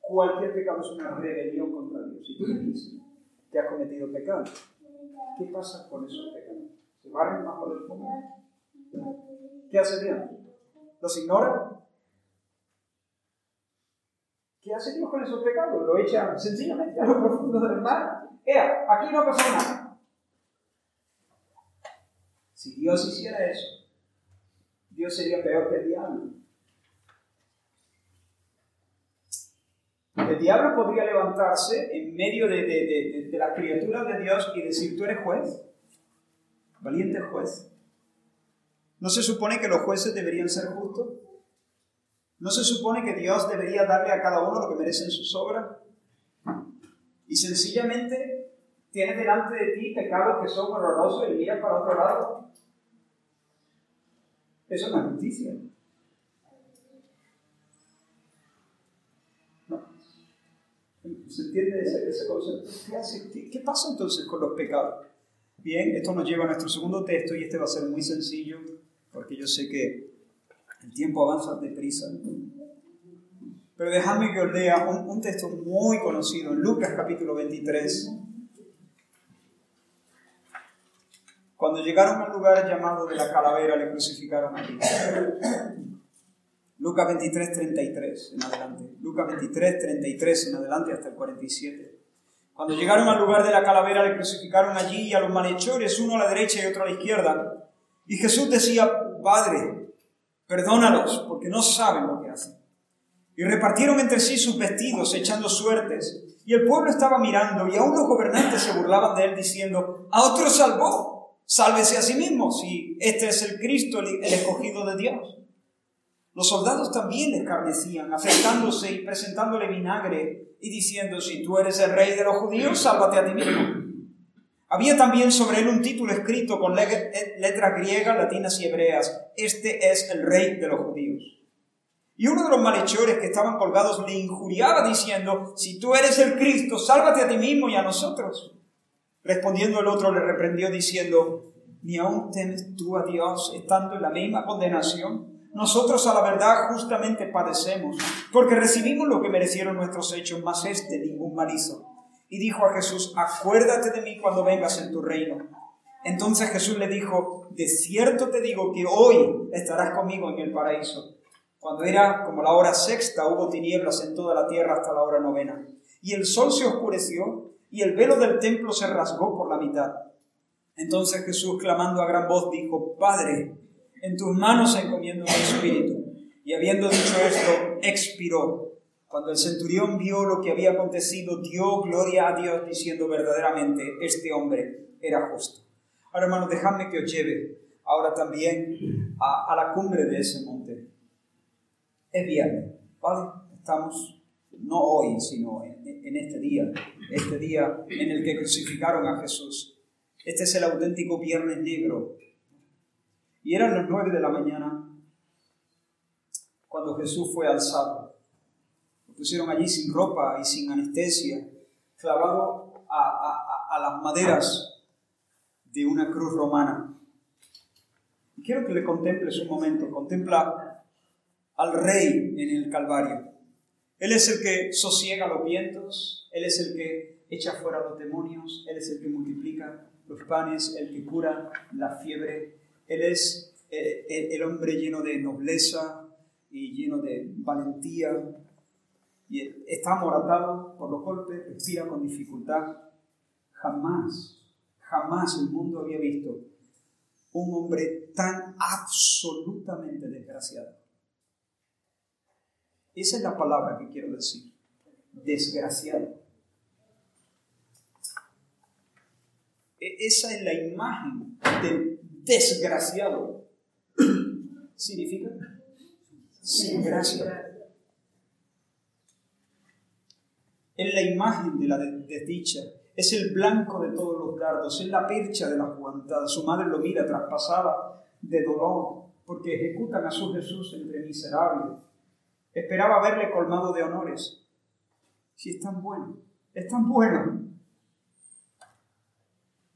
Cualquier pecado es una rebelión contra Dios. Si tú dices que has cometido pecado, ¿qué pasa con esos pecados? ¿Qué hace Dios? ¿Los ignora? ¿Qué hace Dios con esos pecados? Lo echa sencillamente a lo profundo del mar. Ea, aquí no pasó nada. Si Dios hiciera eso, Dios sería peor que el diablo. El diablo podría levantarse en medio de, las criaturas de Dios y decir, tú eres juez, valiente juez. ¿No se supone que los jueces deberían ser justos? ¿No se supone que Dios debería darle a cada uno lo que merecen sus obras? Y sencillamente tienes delante de ti pecados que son horrorosos y miras para otro lado. Eso es una justicia. ¿Se entiende ese, concepto? ¿Qué, ¿Qué pasa entonces con los pecados? Bien, esto nos lleva a nuestro segundo texto y este va a ser muy sencillo porque yo sé que el tiempo avanza deprisa. Pero dejadme que os lea un, un texto muy conocido en Lucas capítulo 23. Cuando llegaron al lugar llamado de la calavera, le crucificaron a Cristo. Lucas 23, 33 en adelante. Lucas 23, 33 en adelante hasta el 47. Cuando llegaron al lugar de la calavera, le crucificaron allí y a los malhechores, uno a la derecha y otro a la izquierda. Y Jesús decía, Padre, perdónalos, porque no saben lo que hacen. Y repartieron entre sí sus vestidos, echando suertes. Y el pueblo estaba mirando, y aún los gobernantes se burlaban de él, diciendo, a otro salvó, sálvese a sí mismo, si este es el Cristo, el escogido de Dios. Los soldados también le escarnecían, acercándose y presentándole vinagre y diciendo, si tú eres el rey de los judíos, sálvate a ti mismo. Había también sobre él un título escrito con letras griegas, latinas y hebreas. Este es el rey de los judíos. Y uno de los malhechores que estaban colgados le injuriaba diciendo, si tú eres el Cristo, sálvate a ti mismo y a nosotros. Respondiendo el otro le reprendió diciendo, ¿ni aún temes tú a Dios estando en la misma condenación? Nosotros a la verdad justamente padecemos, porque recibimos lo que merecieron nuestros hechos, mas este ningún mal hizo. Y dijo a Jesús, acuérdate de mí cuando vengas en tu reino. Entonces Jesús le dijo, de cierto te digo que hoy estarás conmigo en el paraíso. Cuando era como la hora sexta, hubo tinieblas en toda la tierra hasta la hora novena. Y el sol se oscureció y el velo del templo se rasgó por la mitad. Entonces Jesús, clamando a gran voz, dijo, Padre, en tus manos encomiendo mi espíritu. Y habiendo dicho esto, expiró. Cuando el centurión vio lo que había acontecido, dio gloria a Dios diciendo verdaderamente, este hombre era justo. Ahora hermanos, dejadme que os lleve ahora también a, la cumbre de ese monte. Es viernes, ¿vale? Estamos, no hoy, sino en, en este día, este día en el que crucificaron a Jesús. Este es el auténtico viernes negro y eran las nueve de la mañana cuando Jesús fue alzado. Lo pusieron allí sin ropa y sin anestesia, clavado a, las maderas de una cruz romana. Y quiero que le contemples un momento. Contempla al Rey en el Calvario. Él es el que sosiega los vientos, Él es el que echa fuera los demonios, Él es el que multiplica los panes, el que cura la fiebre, él es eh, el hombre lleno de nobleza y lleno de valentía. Y está amoratado por los golpes, respira con dificultad. Jamás, jamás el mundo había visto un hombre tan absolutamente desgraciado. Esa es la palabra que quiero decir. Desgraciado. E-, esa es la imagen del desgraciado. ¿Significa? Sin gracia. Es la imagen de la desdicha. Es el blanco de todos los dardos. Es la percha de la juventud. Su madre lo mira traspasada de dolor porque ejecutan a su Jesús entre miserables. Esperaba verle colmado de honores. Si es tan bueno, es tan bueno.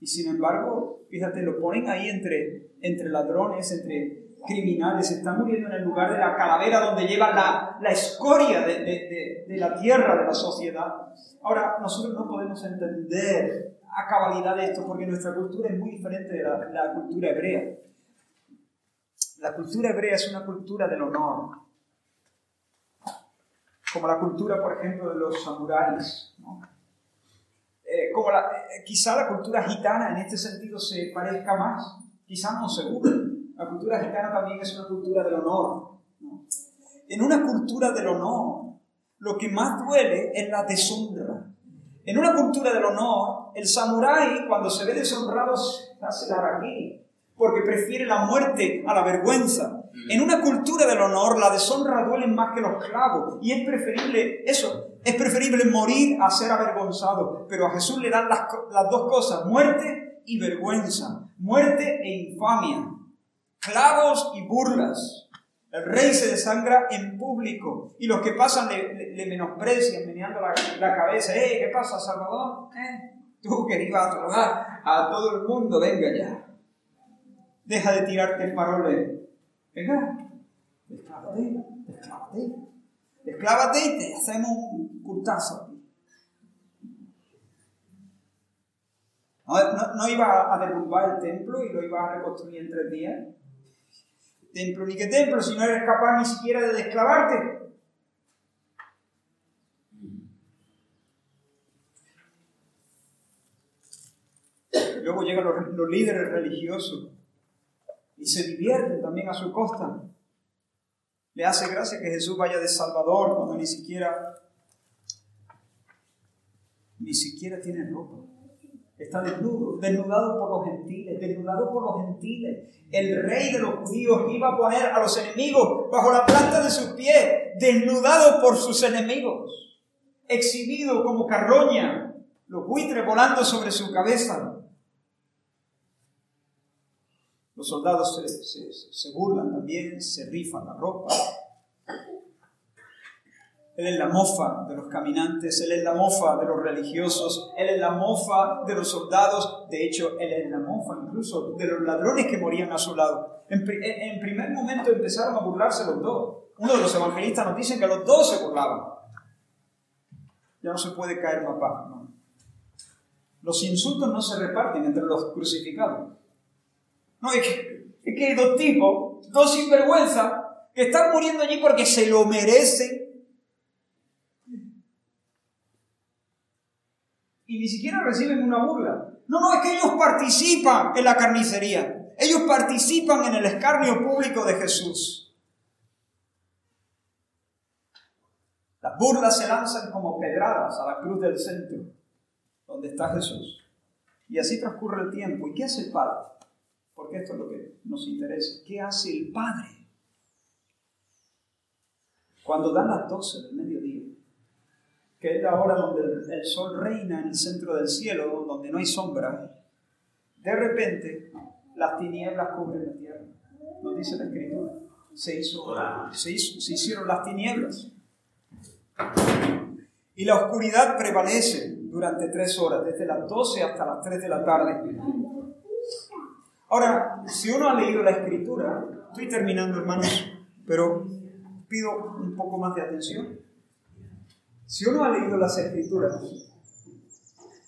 Y sin embargo, fíjate, lo ponen ahí entre, entre ladrones, entre criminales, están muriendo en el lugar de la calavera donde lleva la, la escoria de, de, de, la tierra, de la sociedad. Ahora, nosotros no podemos entender a cabalidad esto porque nuestra cultura es muy diferente de la, la cultura hebrea. La cultura hebrea es una cultura del honor, como la cultura, por ejemplo, de los samuráis. ¿no? Eh, como la, eh, quizá la cultura gitana en este sentido se parezca más, quizá no seguro. La cultura gitana también es una cultura del honor. En una cultura del honor, lo que más duele es la deshonra. En una cultura del honor, el samurái cuando se ve deshonrado hace la raquí, porque prefiere la muerte a la vergüenza. En una cultura del honor, la deshonra duele más que los clavos y es preferible eso, es preferible morir a ser avergonzado. Pero a Jesús le dan las, las dos cosas, muerte y vergüenza, muerte e infamia, clavos y burlas. El rey se desangra en público y los que pasan le, menosprecian, meneando la, la, cabeza. ¡Eh, qué pasa, Salvador! ¿Eh? Tú que ibas a saludar a todo el mundo, venga ya. Deja de tirarte faroles. Venga, desclávate, desclávate. Desclávate y te hacemos un curtazo. No, no, iba a derrumbar el templo y lo iba a reconstruir en tres días. Templo ni qué templo, si no eres capaz ni siquiera de desclavarte. Luego llegan los, los líderes religiosos y se divierten también a su costa. Le hace gracia que Jesús vaya de Salvador cuando ni siquiera ni siquiera tiene ropa. Está desnudo, desnudado por los gentiles, desnudado por los gentiles. El rey de los judíos iba a poner a los enemigos bajo la planta de sus pies, desnudado por sus enemigos, exhibido como carroña, los buitres volando sobre su cabeza. Los soldados se, se burlan también, se rifan la ropa, él es la mofa de los caminantes, Él es la mofa de los religiosos, Él es la mofa de los soldados, de hecho, Él es la mofa incluso de los ladrones que morían a su lado. En, primer momento empezaron a burlarse los dos. Uno de los evangelistas nos dice que los dos se burlaban. Ya no se puede caer papá. No. Los insultos no se reparten entre los crucificados. No, es que, hay dos tipos, dos sinvergüenza, que están muriendo allí porque se lo merecen y ni siquiera reciben una burla. No, no, es que ellos participan en la carnicería. Ellos participan en el escarnio público de Jesús. Las burlas se lanzan como pedradas a la cruz del centro, donde está Jesús. Y así transcurre el tiempo. ¿Y qué hace el Padre? Porque esto es lo que nos interesa. ¿Qué hace el Padre? Cuando dan las doce del mediodía, que es la hora donde el, sol reina en el centro del cielo, donde no hay sombra, de repente las tinieblas cubren la tierra. Nos dice la escritura. Se, hizo, se, se hicieron las tinieblas. Y la oscuridad prevalece durante tres horas, desde las 12 hasta las 3 de la tarde. Ahora, si uno ha leído la escritura, estoy terminando hermanos, pero pido un poco más de atención. Si uno ha leído las escrituras,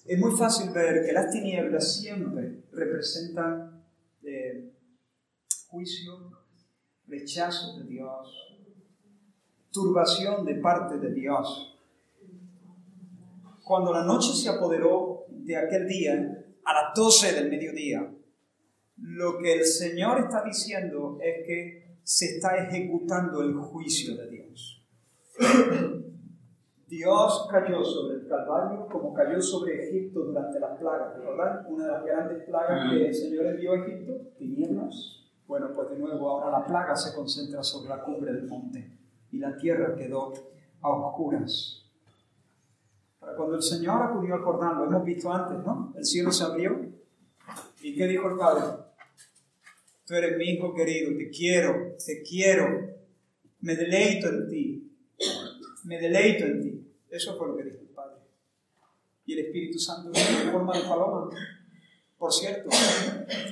es muy fácil ver que las tinieblas siempre representan eh, juicio, rechazo de Dios, turbación de parte de Dios. Cuando la noche se apoderó de aquel día, a las 12 del mediodía, lo que el Señor está diciendo es que se está ejecutando el juicio de Dios. Dios cayó sobre el Calvario como cayó sobre Egipto durante las plagas, ¿verdad? Una de las grandes plagas que el Señor envió a Egipto, tinieblas. Bueno, pues de nuevo ahora la plaga se concentra sobre la cumbre del monte y la tierra quedó a oscuras. Para cuando el Señor acudió al Jordán, lo hemos visto antes, ¿no? El cielo se abrió. ¿Y qué dijo el Padre? Tú eres mi hijo querido, te quiero, te quiero, me deleito en ti, me deleito en ti. Eso fue lo que dijo el Padre. Y el Espíritu Santo en forma de paloma. Por cierto,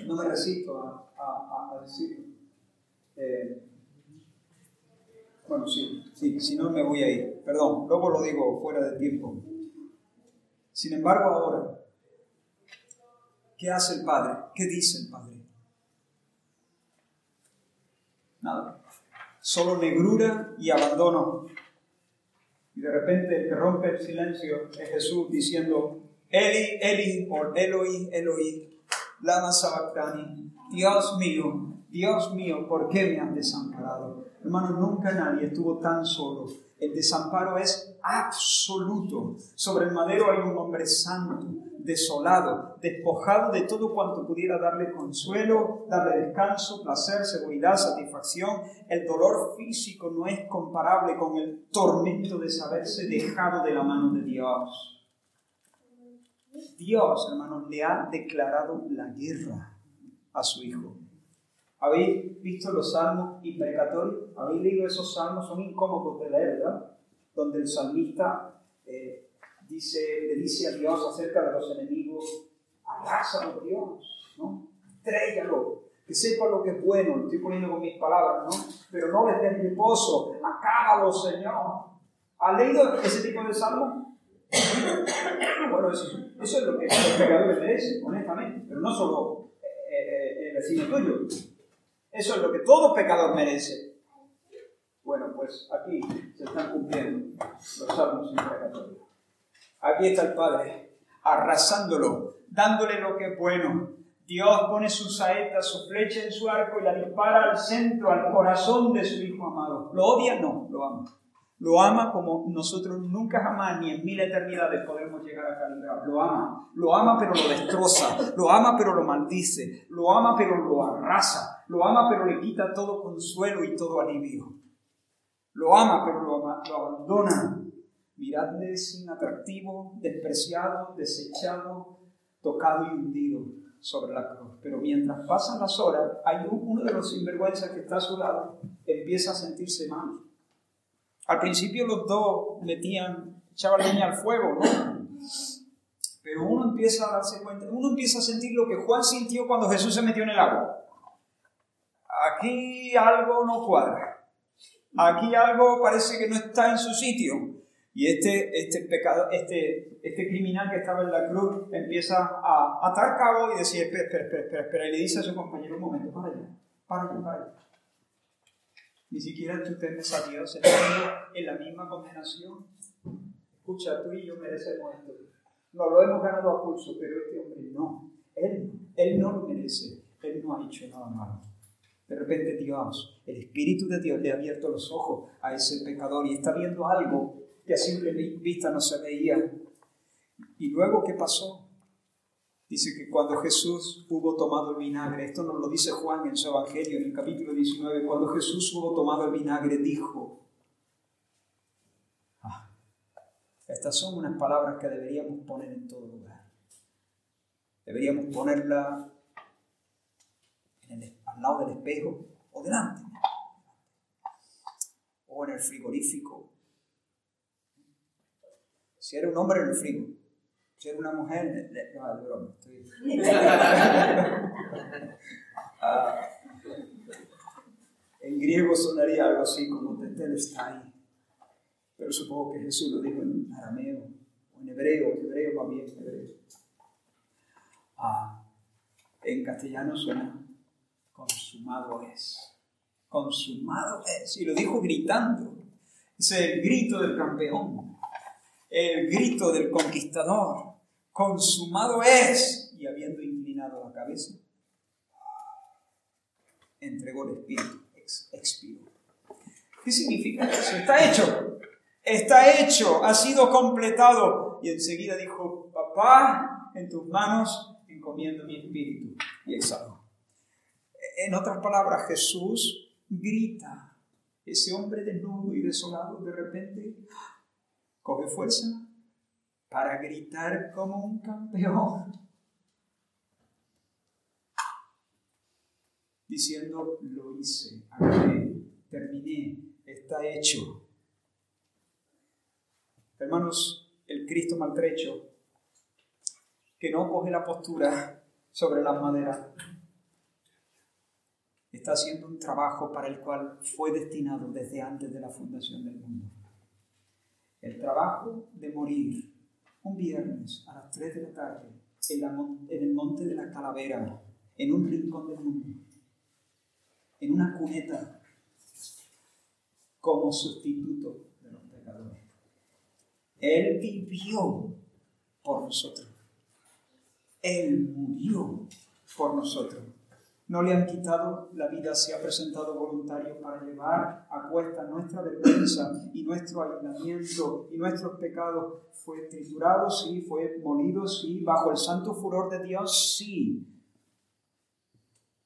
no me resisto a, decirlo. Eh, bueno, sí, sí, si no me voy a ir. Perdón, luego lo digo fuera de tiempo. Sin embargo, ahora, ¿qué hace el Padre? ¿Qué dice el Padre? Nada. Solo negrura y abandono y de repente el que rompe el silencio es Jesús diciendo, Eli, Eli, o Eloi, Eloi, lama sabactani, Dios mío, Dios mío, ¿por qué me han desamparado? Hermano, nunca nadie estuvo tan solo. El desamparo es absoluto. Sobre el madero hay un hombre santo, desolado, despojado de todo cuanto pudiera darle consuelo, darle descanso, placer, seguridad, satisfacción. El dolor físico no es comparable con el tormento de saberse dejado de la mano de Dios. Dios, hermanos, le ha declarado la guerra a su Hijo. ¿Habéis visto los salmos imprecatorios? ¿Habéis leído esos salmos? Son incómodos de leer, ¿verdad? Donde el salmista eh, dice, le dice a Dios acerca de los enemigos, arrásalo Dios, ¿no? Estrellalo, que sepa lo que es bueno, estoy poniendo con mis palabras, ¿no? Pero no les des reposo, acábalo, Señor. ¿Ha leído ese tipo de salmo? bueno, eso, es lo que los pecadores merecen, honestamente, pero no solo eh, eh, el vecino tuyo. Eso es lo que todo pecador merece. Bueno, pues aquí se están cumpliendo los salmos imprecatorios. Aquí está el Padre, arrasándolo, dándole lo que es bueno. Dios pone su saeta, su flecha en su arco y la dispara al centro, al corazón de su Hijo amado. ¿Lo odia? No, lo ama. Lo ama como nosotros nunca jamás ni en mil eternidades podremos llegar a calibrar. Lo ama. Lo ama pero lo destroza. Lo ama pero lo maldice. Lo ama pero lo arrasa. Lo ama pero le quita todo consuelo y todo alivio. Lo ama pero lo, lo abandona. Miradle sin atractivo, despreciado, desechado, tocado y hundido sobre la cruz. Pero mientras pasan las horas, hay uno de los sinvergüenzas que está a su lado, empieza a sentirse mal al principio los dos metían, echaban leña al fuego, ¿no? Pero uno empieza a darse cuenta, uno empieza a sentir lo que Juan sintió cuando Jesús se metió en el agua. Aquí algo no cuadra. Aquí algo parece que no está en su sitio. Y este, este, pecado, este, este criminal que estaba en la cruz empieza a atar cabo y decir, espera, espera, espera, espera, y le dice a su compañero, un momento, para allá, para allá, para allá. Ni siquiera tú temes a Dios, en la misma condenación. Escucha, tú y yo merecemos esto. No lo hemos ganado a pulso, pero este hombre no. Él, él no lo merece. Él no ha hecho nada malo. De repente Dios, el Espíritu de Dios le ha abierto los ojos a ese pecador y está viendo algo que a simple vista no se veía. ¿Y luego qué pasó? Dice que cuando Jesús hubo tomado el vinagre, esto nos lo dice Juan en su Evangelio, en el capítulo 19, cuando Jesús hubo tomado el vinagre, dijo, ah, estas son unas palabras que deberíamos poner en todo lugar. Deberíamos ponerla al lado del espejo o delante, o en el frigorífico. Si era un hombre en el frigo, ser una mujer, no, es broma, estoy... Ah, en griego sonaría algo así como tetelestai, pero supongo que Jesús lo dijo en arameo, o en hebreo, en hebreo bien, hebreo. Ah, en castellano suena consumado es, consumado es, y lo dijo gritando, es el grito del campeón, el grito del conquistador, consumado es, y habiendo inclinado la cabeza, entregó el espíritu, expiró. ¿Qué significa eso? Está hecho, está hecho, ha sido completado. Y enseguida dijo, papá, en tus manos encomiendo mi espíritu. Y exhaló. En otras palabras, Jesús grita. Ese hombre desnudo y desolado de repente coge fuerza para gritar como un campeón, diciendo, lo hice, acabé, terminé, está hecho. Hermanos, el Cristo maltrecho, que no coge la postura sobre las maderas, está haciendo un trabajo para el cual fue destinado desde antes de la fundación del mundo el trabajo de morir un viernes a las 3 de la tarde en, el monte de la calavera, en un rincón del mundo, en una cuneta, como sustituto de los pecadores. Él vivió por nosotros. Él murió por nosotros no le han quitado la vida, se ha presentado voluntario para llevar a cuesta nuestra vergüenza y nuestro aislamiento y nuestros pecados. Fue triturado, sí, fue molido, sí, bajo el santo furor de Dios, sí,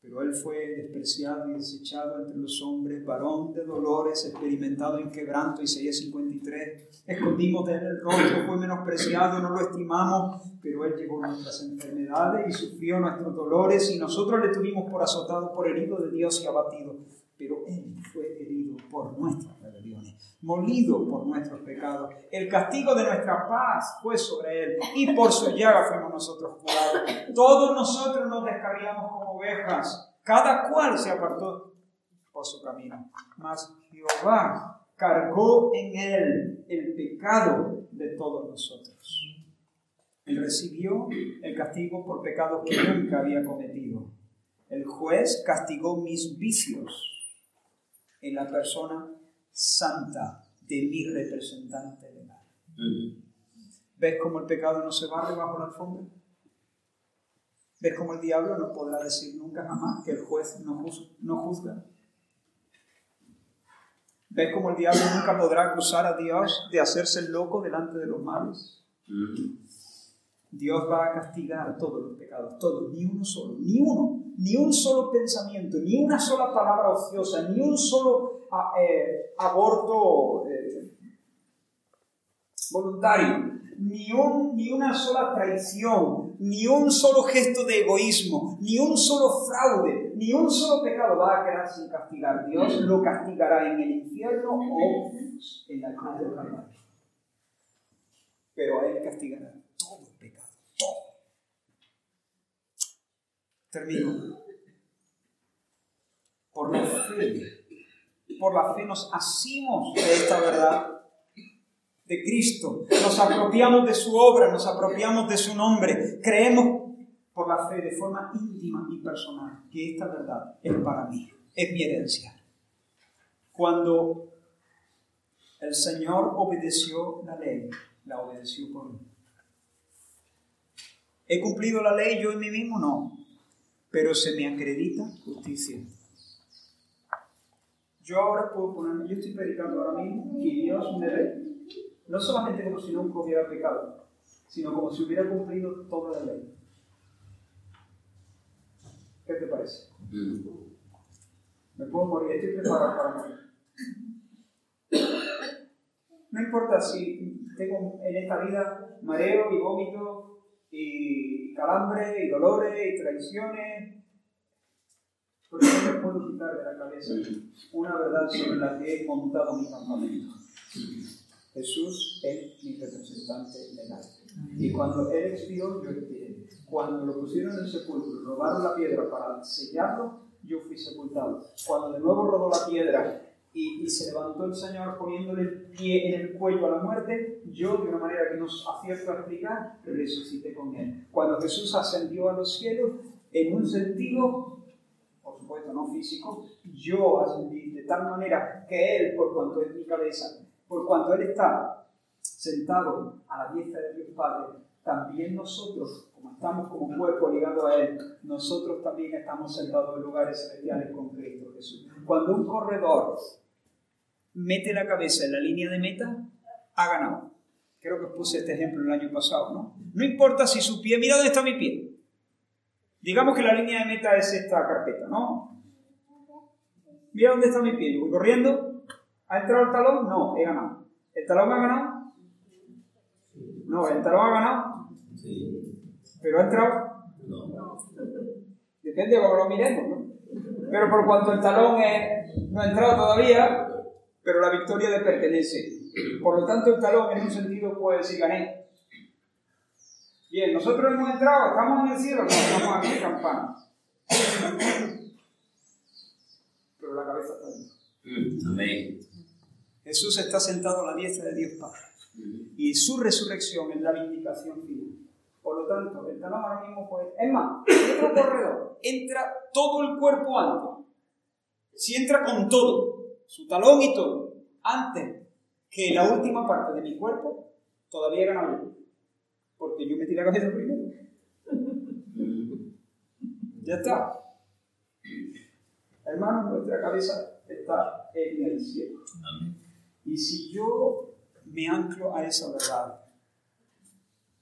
pero él fue despreciado y desechado entre los hombres, varón de dolores, experimentado en quebranto, Isaías 53. Escondimos de él el rostro, fue menospreciado, no lo estimamos, pero él llevó nuestras enfermedades y sufrió nuestros dolores y nosotros le tuvimos por azotado, por herido de Dios y abatido. Pero él fue herido por nuestras rebeliones, molido por nuestros pecados. El castigo de nuestra paz fue sobre él y por su llaga fuimos nosotros curados. Todos nosotros nos descarriamos como ovejas, cada cual se apartó por su camino. Mas Jehová cargó en él el pecado de todos nosotros. Él recibió el castigo por pecados que nunca había cometido. El juez castigó mis vicios en la persona santa de mi representante legal. ¿Ves cómo el pecado no se barre bajo la alfombra? ¿Ves cómo el diablo no podrá decir nunca jamás que el juez no, juzga? ¿Ves cómo el diablo nunca podrá acusar a Dios de hacerse el loco delante de los males? Dios va a castigar todos los pecados, todos, ni uno solo, ni uno, ni un solo pensamiento, ni una sola palabra ociosa, ni un solo ah, eh, aborto eh, voluntario, ni, un, ni una sola traición, ni un solo gesto de egoísmo, ni un solo fraude, ni un solo pecado va a quedar sin castigar. Dios lo castigará en el infierno o en la cruz del Calvario. Pero a Él castigará todo el pecado, todo. Termino. Por la fe, por la fe nos asimos de esta verdad de Cristo, nos apropiamos de su obra, nos apropiamos de su nombre, creemos por la fe de forma íntima y personal que esta verdad es para mí, es mi herencia. Cuando el Señor obedeció la ley, la obedeció por mí. ¿He cumplido la ley yo en mí mismo? No, pero se me acredita justicia. Yo ahora puedo ponerme, yo estoy predicando ahora mismo y Dios me ve no solamente como si nunca hubiera pecado, sino como si hubiera cumplido toda la ley. ¿Qué te parece? Me puedo morir, estoy preparado para morir. No importa si tengo en esta vida mareo y vómito y calambre y dolores y traiciones, porque no me puedo quitar de la cabeza una verdad sobre la que he montado mi campamento. Jesús es mi representante legal. Y cuando Él expió, yo expiré. Cuando lo pusieron en el sepulcro, robaron la piedra para sellarlo, yo fui sepultado. Cuando de nuevo rodó la piedra y, se levantó el Señor poniéndole el pie en el cuello a la muerte, yo, de una manera que nos acierto a explicar, resucité con Él. Cuando Jesús ascendió a los cielos, en un sentido, por supuesto no físico, yo ascendí de tal manera que Él, por cuanto es mi cabeza, por cuanto Él está sentado a la diestra de Dios Padre, también nosotros, como estamos como cuerpo ligado a Él, nosotros también estamos sentados en lugares celestiales con Cristo Jesús. Cuando un corredor mete la cabeza en la línea de meta, ha ganado. Creo que os puse este ejemplo el año pasado, ¿no? No importa si su pie, mira dónde está mi pie. Digamos que la línea de meta es esta carpeta, ¿no? Mira dónde está mi pie. Yo voy corriendo, ¿Ha entrado el talón? No, he ganado. ¿El talón ha ganado? No, ¿el talón ha ganado? Sí. ¿Pero ha entrado? No. Depende de cómo lo miremos, ¿no? Pero por cuanto el talón no ha entrado todavía, pero la victoria le pertenece. Por lo tanto, el talón en un sentido puede decir gané. Bien, nosotros hemos entrado, estamos en el cielo, no, estamos aquí en campana. Pero la cabeza está dentro. Mm, amén. Jesús está sentado a la diestra de Dios Padre. Y su resurrección es la vindicación final. Por lo tanto, el talón ahora mismo puede... Es más, otro corredor entra todo el cuerpo antes. Si entra con todo, su talón y todo, antes que la última parte de mi cuerpo, todavía yo. Porque yo metí la cabeza primero. Ya está. Hermanos, nuestra cabeza está en el cielo. Y si yo me anclo a esa verdad,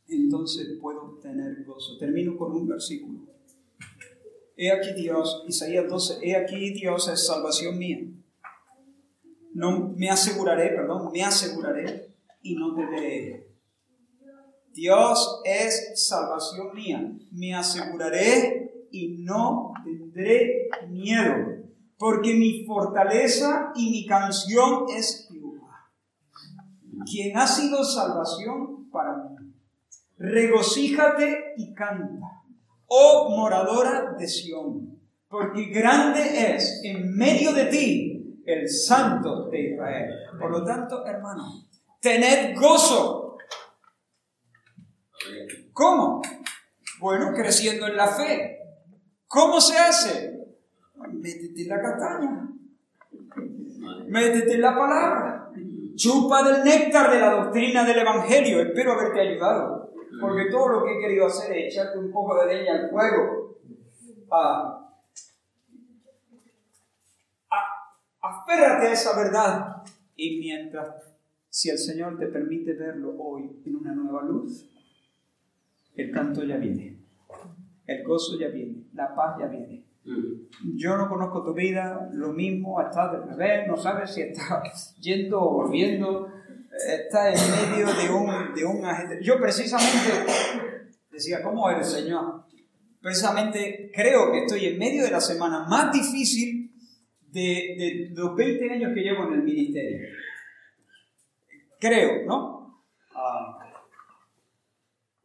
entonces puedo tener gozo. Termino con un versículo. He aquí Dios, Isaías 12, he aquí Dios es salvación mía. No me aseguraré, perdón, me aseguraré y no te veré. Dios es salvación mía. Me aseguraré y no tendré miedo, porque mi fortaleza y mi canción es quien ha sido salvación para mí. Regocíjate y canta, oh moradora de Sión, porque grande es en medio de ti el Santo de Israel. Por lo tanto, hermano, tened gozo. ¿Cómo? Bueno, creciendo en la fe. ¿Cómo se hace? Métete la castaña. Métete la palabra chupa del néctar de la doctrina del Evangelio. Espero haberte ayudado, porque todo lo que he querido hacer es echarte un poco de leña al fuego. Ah, Aférrate a esa verdad. Y mientras, si el Señor te permite verlo hoy en una nueva luz, el canto ya viene, el gozo ya viene, la paz ya viene. Yo no conozco tu vida, lo mismo, estás de revés, no sabes si estás yendo o volviendo, estás en medio de un, de un agente. Yo precisamente decía, ¿cómo eres, Señor? Precisamente creo que estoy en medio de la semana más difícil de, de los 20 años que llevo en el ministerio. Creo, ¿no? Ah.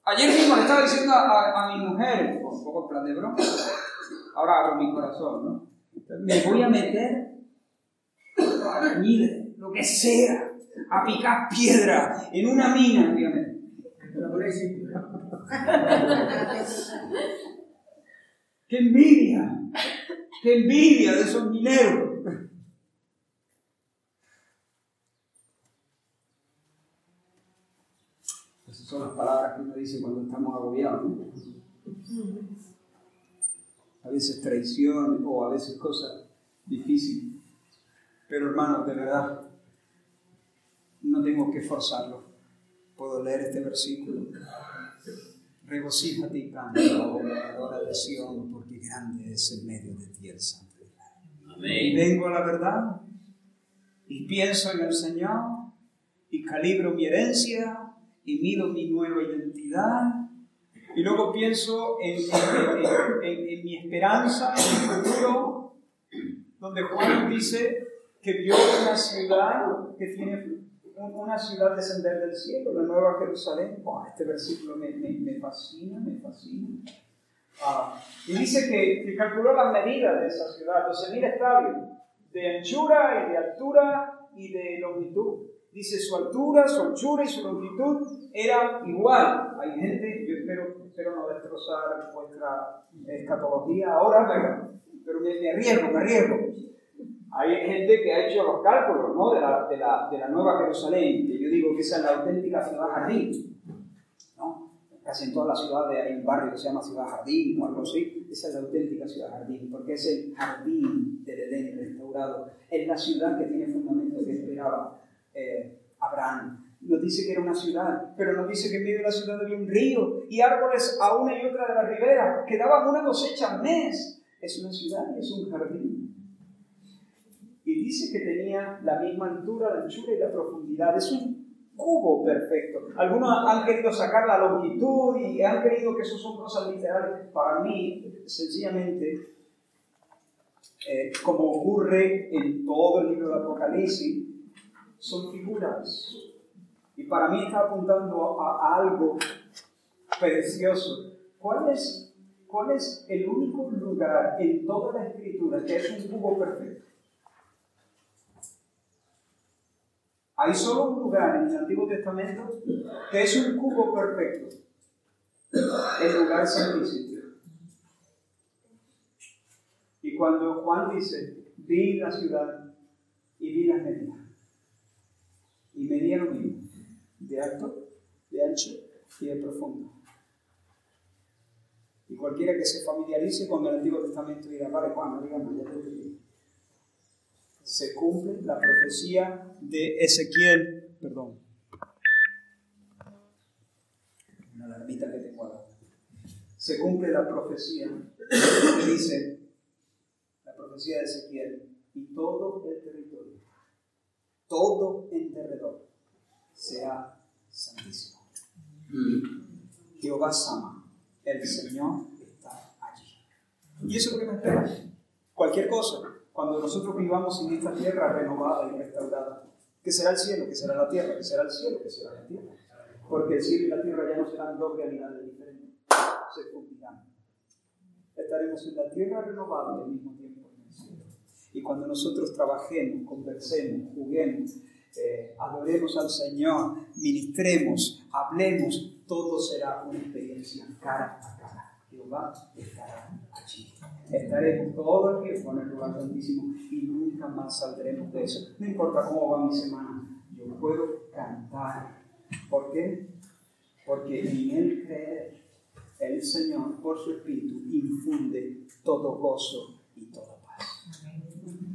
ayer mismo le estaba diciendo a, a, mi mujer, un poco plan de broma, ahora abro mi corazón, ¿no? Me voy a meter a lo que sea, a picar piedra en una mina, obviamente. ¡Qué envidia! ¡Qué envidia de esos mineros! Esas son las palabras que uno dice cuando estamos agobiados. A veces traición o a veces cosas difíciles. Pero hermanos, de verdad, no tengo que forzarlo. Puedo leer este versículo Regocíjate y canta, oh de grande es el medio de ti el Santo Amén. Vengo a la verdad y pienso en el Señor y calibro mi herencia y mido mi nueva identidad y luego pienso en, en, mi esperanza, en mi futuro, donde Juan dice que vio una ciudad que tiene una ciudad descender del cielo, la nueva Jerusalén. este versículo me, me, fascina, me fascina. Ah, y dice que, que, calculó las medidas de esa ciudad, 12.000 estadios, de anchura y de altura y de longitud. Dice su altura, su anchura y su longitud eran igual. Hay gente, yo espero, espero no destrozar vuestra escatología ahora, pero, pero me, me arriesgo, me arriesgo. Hay gente que ha hecho los cálculos ¿no? de, la, de, la, de, la, Nueva Jerusalén, que yo digo que esa es la auténtica ciudad jardín. Casi en todas las ciudades hay un barrio que se llama Ciudad Jardín o algo así. Esa es la auténtica ciudad jardín, porque es el jardín del Edén restaurado. Es la ciudad que tiene fundamento que esperaba eh, Abraham. Nos dice que era una ciudad, pero nos dice que en medio de la ciudad había un río y árboles a una y otra de la ribera que daban una cosecha al mes. Es una ciudad y es un jardín y dice que tenía la misma altura, la anchura y la profundidad. Es un cubo perfecto. Algunos han querido sacar la longitud y han creído que eso son cosas literales. Para mí, sencillamente, eh, como ocurre en todo el libro de Apocalipsis, son figuras. Y para mí está apuntando a, algo precioso. ¿Cuál es, ¿Cuál es el único lugar en toda la escritura que es un cubo perfecto? Hay solo un lugar en el Antiguo Testamento que es un cubo perfecto. El lugar santísimo. Y cuando Juan dice, vi la ciudad y vi las medidas. Y medieron bien, de alto, de ancho y de profundo. Y cualquiera que se familiarice con el Antiguo Testamento dirá, vale Juan, no digamos, ya te se cumple la profecía de Ezequiel, perdón, una alarmita que tengo ahora. Se cumple la profecía que dice, la profecía de Ezequiel, y todo el territorio, todo en derredor, sea santísimo. Jehová Sama, el Señor está allí. Y eso es lo que me espera. Cualquier cosa, cuando nosotros vivamos en esta tierra renovada y restaurada. ¿Qué será el cielo? ¿Qué será la tierra? ¿Qué será el cielo? ¿Qué será la tierra? Porque el cielo y la tierra ya no serán dos realidades diferentes, se fundirán. Estaremos en la tierra renovada y al mismo tiempo en el cielo. Y cuando nosotros trabajemos, conversemos, juguemos, eh, adoremos al Señor, ministremos, hablemos, todo será una experiencia cara a cara. Jehová estará allí estaremos todo el tiempo en el lugar santísimo y nunca más saldremos de eso. No importa cómo va mi semana, yo puedo cantar. ¿Por qué? Porque en Él creer, el Señor, por su Espíritu, infunde todo gozo y toda paz.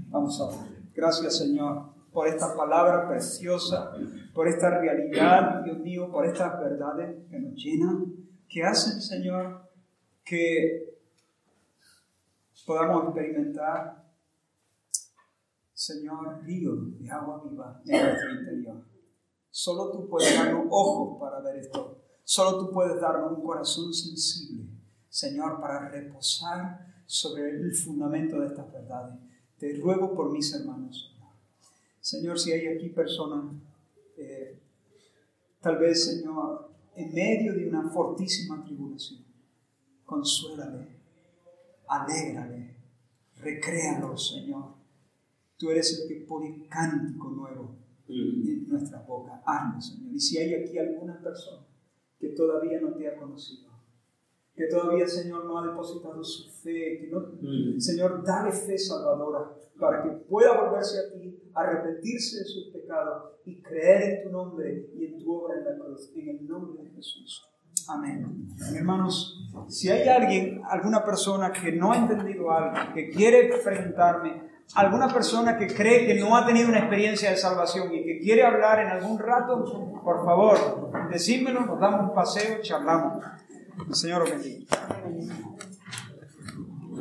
Vamos a ver. Gracias, Señor, por esta palabra preciosa, por esta realidad, Dios mío, por estas verdades que nos llenan, que hacen, Señor, que podamos experimentar, Señor, río de agua viva en nuestro interior. Solo tú puedes darnos ojos para ver esto. Solo tú puedes darnos un corazón sensible, Señor, para reposar sobre el fundamento de estas verdades. Te ruego por mis hermanos. Señor, si hay aquí personas, eh, tal vez, Señor, en medio de una fortísima tribulación, consuélale, alégrale, recréalo, Señor. Tú eres el que pone cántico nuevo en nuestra boca. Hazlo, Señor. Y si hay aquí alguna persona que todavía no te ha conocido, que todavía, Señor, no ha depositado su fe, que no, Señor, dale fe salvadora para que pueda volverse a ti, arrepentirse de sus pecados y creer en tu nombre y en tu obra en la cruz, en el nombre de Jesús. Amén. Hermanos, si hay alguien, alguna persona que no ha entendido algo, que quiere enfrentarme, alguna persona que cree que no ha tenido una experiencia de salvación y que quiere hablar en algún rato, por favor, decídmelo, nos damos un paseo, charlamos. El Señor os bendiga.